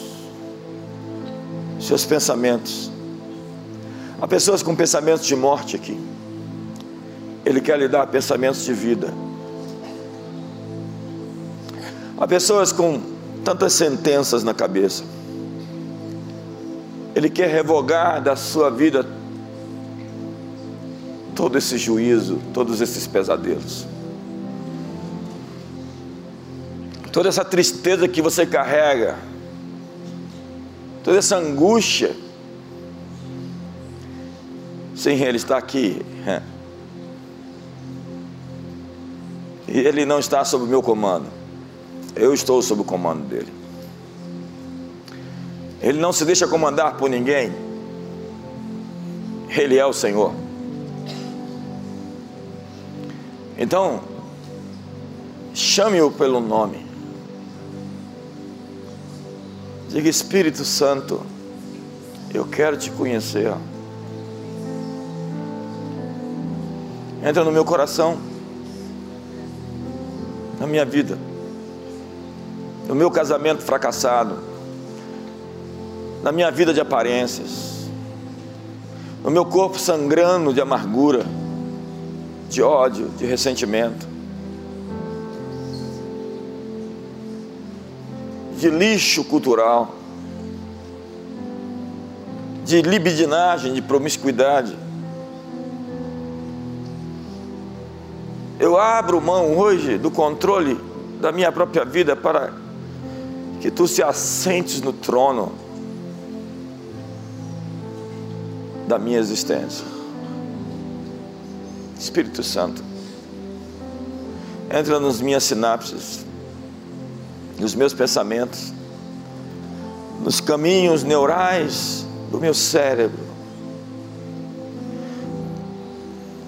seus pensamentos. Há pessoas com pensamentos de morte aqui. Ele quer lhe dar pensamentos de vida. Há pessoas com tantas sentenças na cabeça. Ele quer revogar da sua vida todo esse juízo, todos esses pesadelos. Toda essa tristeza que você carrega, toda essa angústia, sem Ele estar aqui. E Ele não está sob o meu comando. Eu estou sob o comando dele. Ele não se deixa comandar por ninguém. Ele é o Senhor. Então, chame-o pelo nome. Diga, Espírito Santo, eu quero te conhecer. Entra no meu coração, na minha vida no meu casamento fracassado, na minha vida de aparências, no meu corpo sangrando de amargura, de ódio, de ressentimento, de lixo cultural, de libidinagem, de promiscuidade. Eu abro mão hoje do controle da minha própria vida para que tu se assentes no trono da minha existência. Espírito Santo, entra nas minhas sinapses, nos meus pensamentos, nos caminhos neurais do meu cérebro.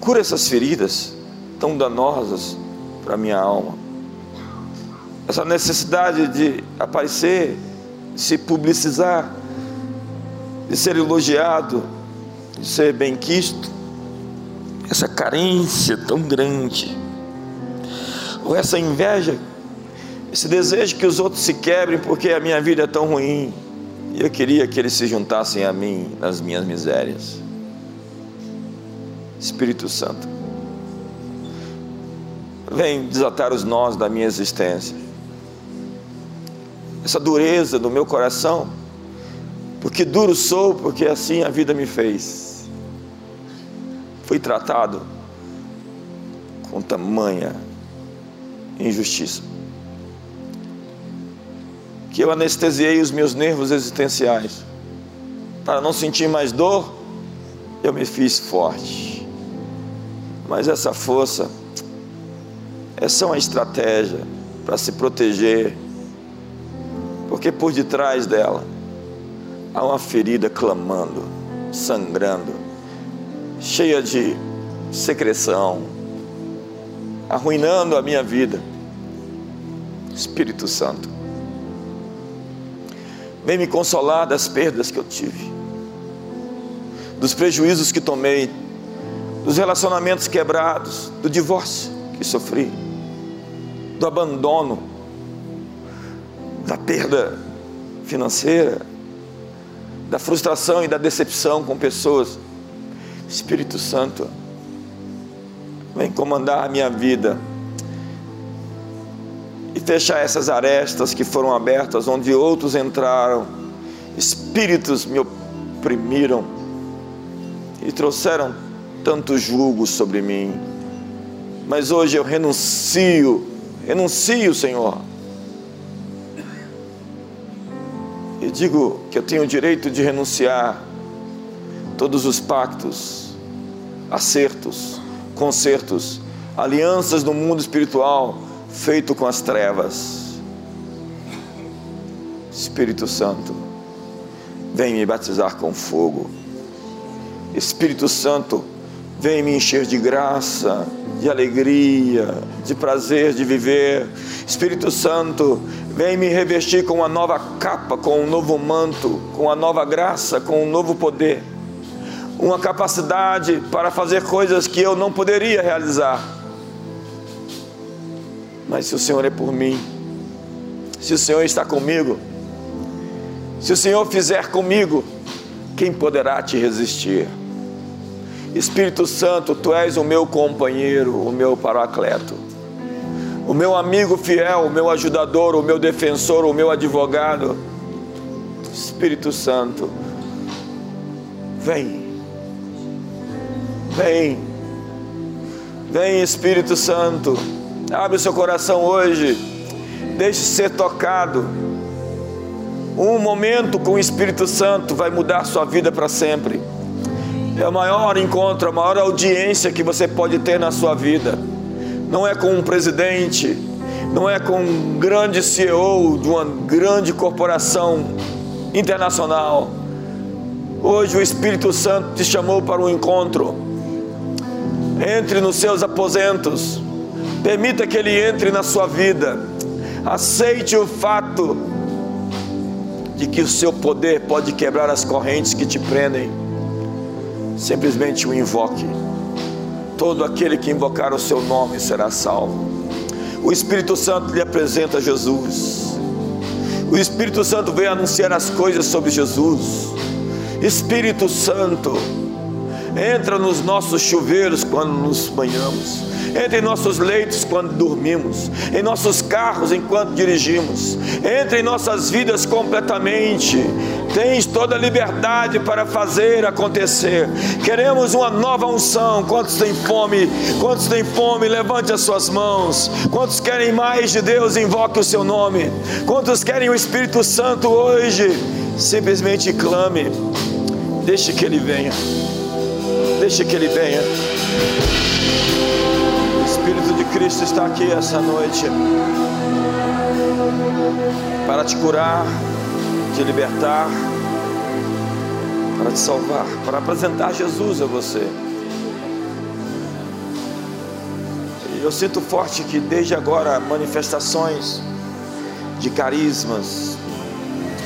Cura essas feridas tão danosas para minha alma essa necessidade de aparecer, de se publicizar, de ser elogiado, de ser bem-quisto, essa carência tão grande, ou essa inveja, esse desejo que os outros se quebrem porque a minha vida é tão ruim, e eu queria que eles se juntassem a mim nas minhas misérias. Espírito Santo, vem desatar os nós da minha existência essa dureza do meu coração, porque duro sou, porque assim a vida me fez. Fui tratado com tamanha injustiça, que eu anestesiei os meus nervos existenciais, para não sentir mais dor, eu me fiz forte. Mas essa força é só uma estratégia para se proteger porque por detrás dela há uma ferida clamando, sangrando, cheia de secreção, arruinando a minha vida. Espírito Santo, vem me consolar das perdas que eu tive, dos prejuízos que tomei, dos relacionamentos quebrados, do divórcio que sofri, do abandono da perda financeira, da frustração e da decepção com pessoas. Espírito Santo, vem comandar a minha vida e fechar essas arestas que foram abertas, onde outros entraram, espíritos me oprimiram e trouxeram tanto julgo sobre mim. Mas hoje eu renuncio, renuncio, Senhor. Digo que eu tenho o direito de renunciar todos os pactos, acertos, concertos, alianças no mundo espiritual feito com as trevas. Espírito Santo, vem me batizar com fogo. Espírito Santo, vem me encher de graça, de alegria, de prazer de viver. Espírito Santo, vem me revestir com uma nova capa, com um novo manto, com uma nova graça, com um novo poder. Uma capacidade para fazer coisas que eu não poderia realizar. Mas se o Senhor é por mim, se o Senhor está comigo, se o Senhor fizer comigo, quem poderá te resistir? Espírito Santo, tu és o meu companheiro, o meu paracleto, o meu amigo fiel, o meu ajudador, o meu defensor, o meu advogado. Espírito Santo, vem, vem, vem Espírito Santo, abre o seu coração hoje, deixe ser tocado. Um momento com o Espírito Santo vai mudar sua vida para sempre. É o maior encontro, a maior audiência que você pode ter na sua vida. Não é com um presidente, não é com um grande CEO de uma grande corporação internacional. Hoje o Espírito Santo te chamou para um encontro. Entre nos seus aposentos. Permita que ele entre na sua vida. Aceite o fato de que o seu poder pode quebrar as correntes que te prendem simplesmente o invoque. Todo aquele que invocar o seu nome será salvo. O Espírito Santo lhe apresenta Jesus. O Espírito Santo vem anunciar as coisas sobre Jesus. Espírito Santo, entra nos nossos chuveiros quando nos banhamos, entra em nossos leitos quando dormimos, em nossos carros enquanto dirigimos, entra em nossas vidas completamente tens toda a liberdade para fazer acontecer. Queremos uma nova unção. Quantos têm fome? Quantos têm fome? Levante as suas mãos. Quantos querem mais de Deus? Invoque o seu nome. Quantos querem o Espírito Santo hoje? Simplesmente clame. Deixe que ele venha. Deixe que ele venha. O Espírito de Cristo está aqui essa noite para te curar te libertar, para te salvar, para apresentar Jesus a você. E eu sinto forte que desde agora manifestações de carismas,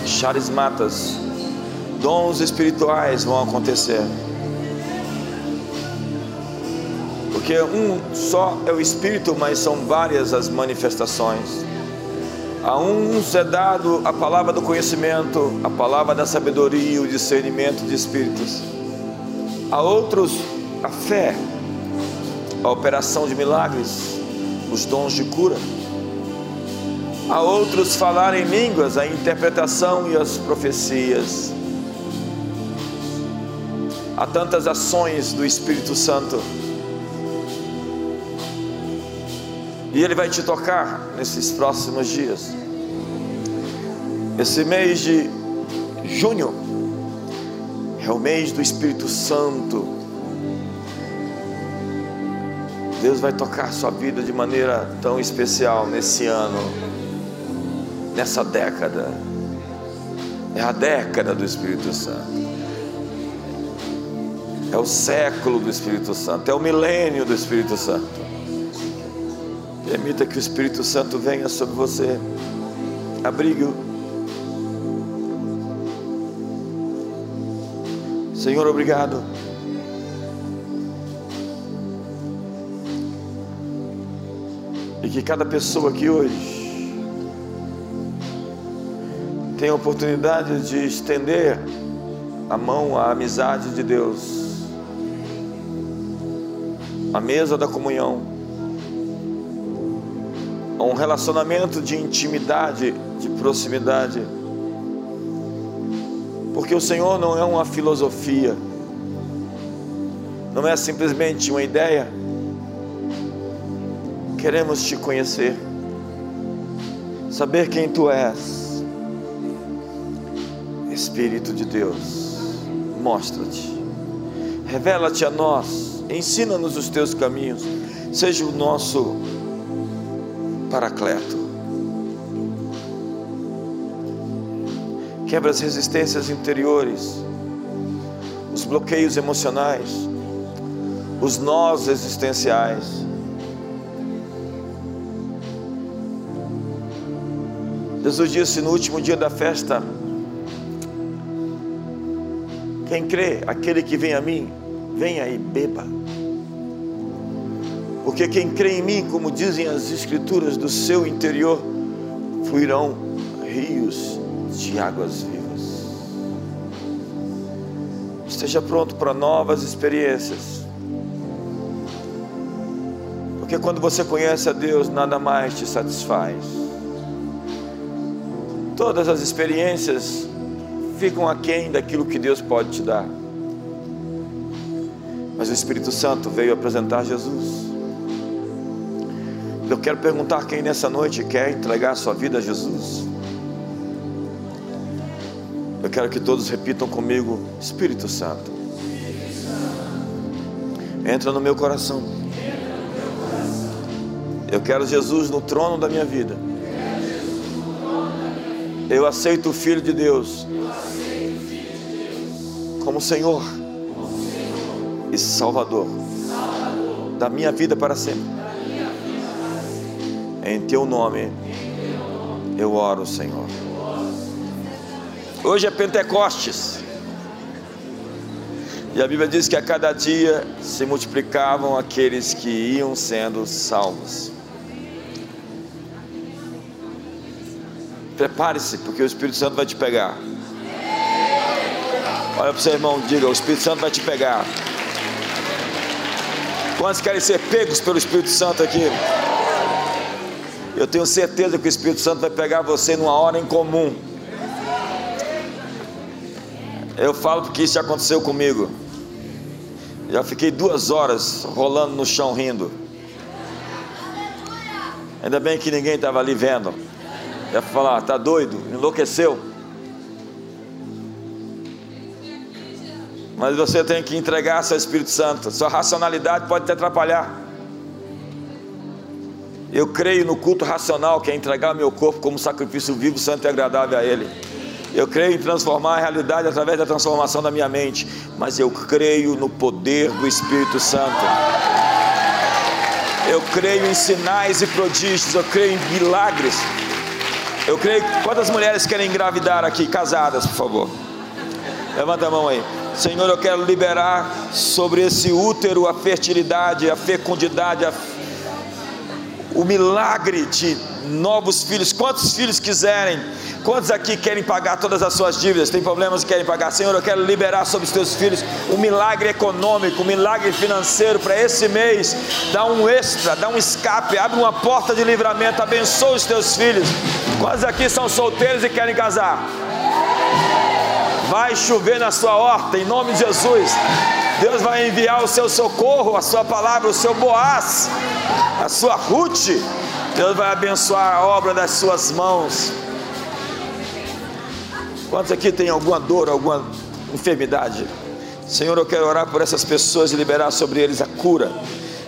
charismatas, dons espirituais vão acontecer. Porque um só é o Espírito, mas são várias as manifestações. A uns é dado a palavra do conhecimento, a palavra da sabedoria o discernimento de espíritos. A outros, a fé, a operação de milagres, os dons de cura. A outros, falar em línguas, a interpretação e as profecias. Há tantas ações do Espírito Santo. E Ele vai te tocar nesses próximos dias. Esse mês de junho é o mês do Espírito Santo. Deus vai tocar sua vida de maneira tão especial nesse ano, nessa década. É a década do Espírito Santo. É o século do Espírito Santo, é o milênio do Espírito Santo. Permita que o Espírito Santo venha sobre você. Abrigue-o. Senhor, obrigado. E que cada pessoa aqui hoje tenha a oportunidade de estender a mão à amizade de Deus, a mesa da comunhão um relacionamento de intimidade, de proximidade. Porque o Senhor não é uma filosofia, não é simplesmente uma ideia. Queremos te conhecer, saber quem tu és, Espírito de Deus, mostra-te, revela-te a nós, ensina-nos os teus caminhos, seja o nosso paracleto. Quebra as resistências interiores, os bloqueios emocionais, os nós existenciais. Jesus disse no último dia da festa: Quem crê, aquele que vem a mim, venha e beba. Porque quem crê em mim, como dizem as Escrituras, do seu interior fluirão rios de águas vivas. Esteja pronto para novas experiências. Porque quando você conhece a Deus, nada mais te satisfaz. Todas as experiências ficam aquém daquilo que Deus pode te dar. Mas o Espírito Santo veio apresentar Jesus. Eu quero perguntar quem nessa noite quer entregar sua vida a Jesus. Eu quero que todos repitam comigo: Espírito Santo, entra no meu coração. Eu quero Jesus no trono da minha vida. Eu aceito o Filho de Deus como Senhor e Salvador da minha vida para sempre. Em teu nome eu oro, Senhor. Hoje é Pentecostes. E a Bíblia diz que a cada dia se multiplicavam aqueles que iam sendo salvos. Prepare-se, porque o Espírito Santo vai te pegar. Olha para o seu irmão, diga: O Espírito Santo vai te pegar. Quantos querem ser pegos pelo Espírito Santo aqui? Eu tenho certeza que o Espírito Santo vai pegar você numa hora em comum. Eu falo porque isso já aconteceu comigo. Já fiquei duas horas rolando no chão rindo. Ainda bem que ninguém estava ali vendo. Ia falar, tá doido? Enlouqueceu. Mas você tem que entregar seu Espírito Santo. Sua racionalidade pode te atrapalhar. Eu creio no culto racional, que é entregar meu corpo como sacrifício vivo, santo e agradável a Ele. Eu creio em transformar a realidade através da transformação da minha mente, mas eu creio no poder do Espírito Santo. Eu creio em sinais e prodígios, eu creio em milagres. Eu creio. Quantas mulheres querem engravidar aqui, casadas, por favor? Levanta a mão aí. Senhor, eu quero liberar sobre esse útero a fertilidade, a fecundidade, a o milagre de novos filhos. Quantos filhos quiserem? Quantos aqui querem pagar todas as suas dívidas? Tem problemas e querem pagar? Senhor, eu quero liberar sobre os teus filhos um milagre econômico, um milagre financeiro para esse mês. Dá um extra, dá um escape, abre uma porta de livramento, abençoa os teus filhos. Quantos aqui são solteiros e querem casar? Vai chover na sua horta, em nome de Jesus. Deus vai enviar o seu socorro, a sua palavra, o seu Boaz, a sua Ruth. Deus vai abençoar a obra das suas mãos. Quantos aqui tem alguma dor, alguma enfermidade? Senhor, eu quero orar por essas pessoas e liberar sobre eles a cura.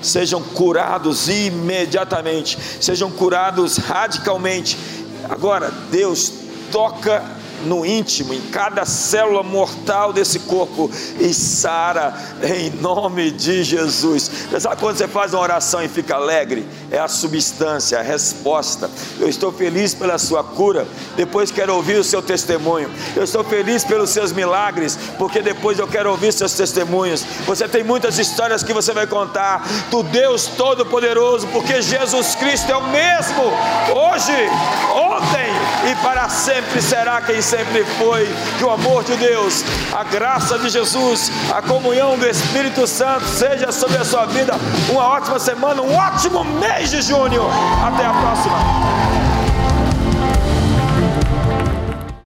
Sejam curados imediatamente, sejam curados radicalmente. Agora, Deus toca no íntimo, em cada célula mortal desse corpo e sara em nome de Jesus. Você sabe quando você faz uma oração e fica alegre? É a substância, a resposta. Eu estou feliz pela sua cura, depois quero ouvir o seu testemunho. Eu estou feliz pelos seus milagres, porque depois eu quero ouvir seus testemunhos. Você tem muitas histórias que você vai contar do Deus Todo-Poderoso, porque Jesus Cristo é o mesmo hoje, ontem e para sempre será quem sempre foi. Que o amor de Deus, a graça de Jesus, a comunhão do Espírito Santo seja sobre a sua vida. Uma ótima semana, um ótimo mês de junho. Até a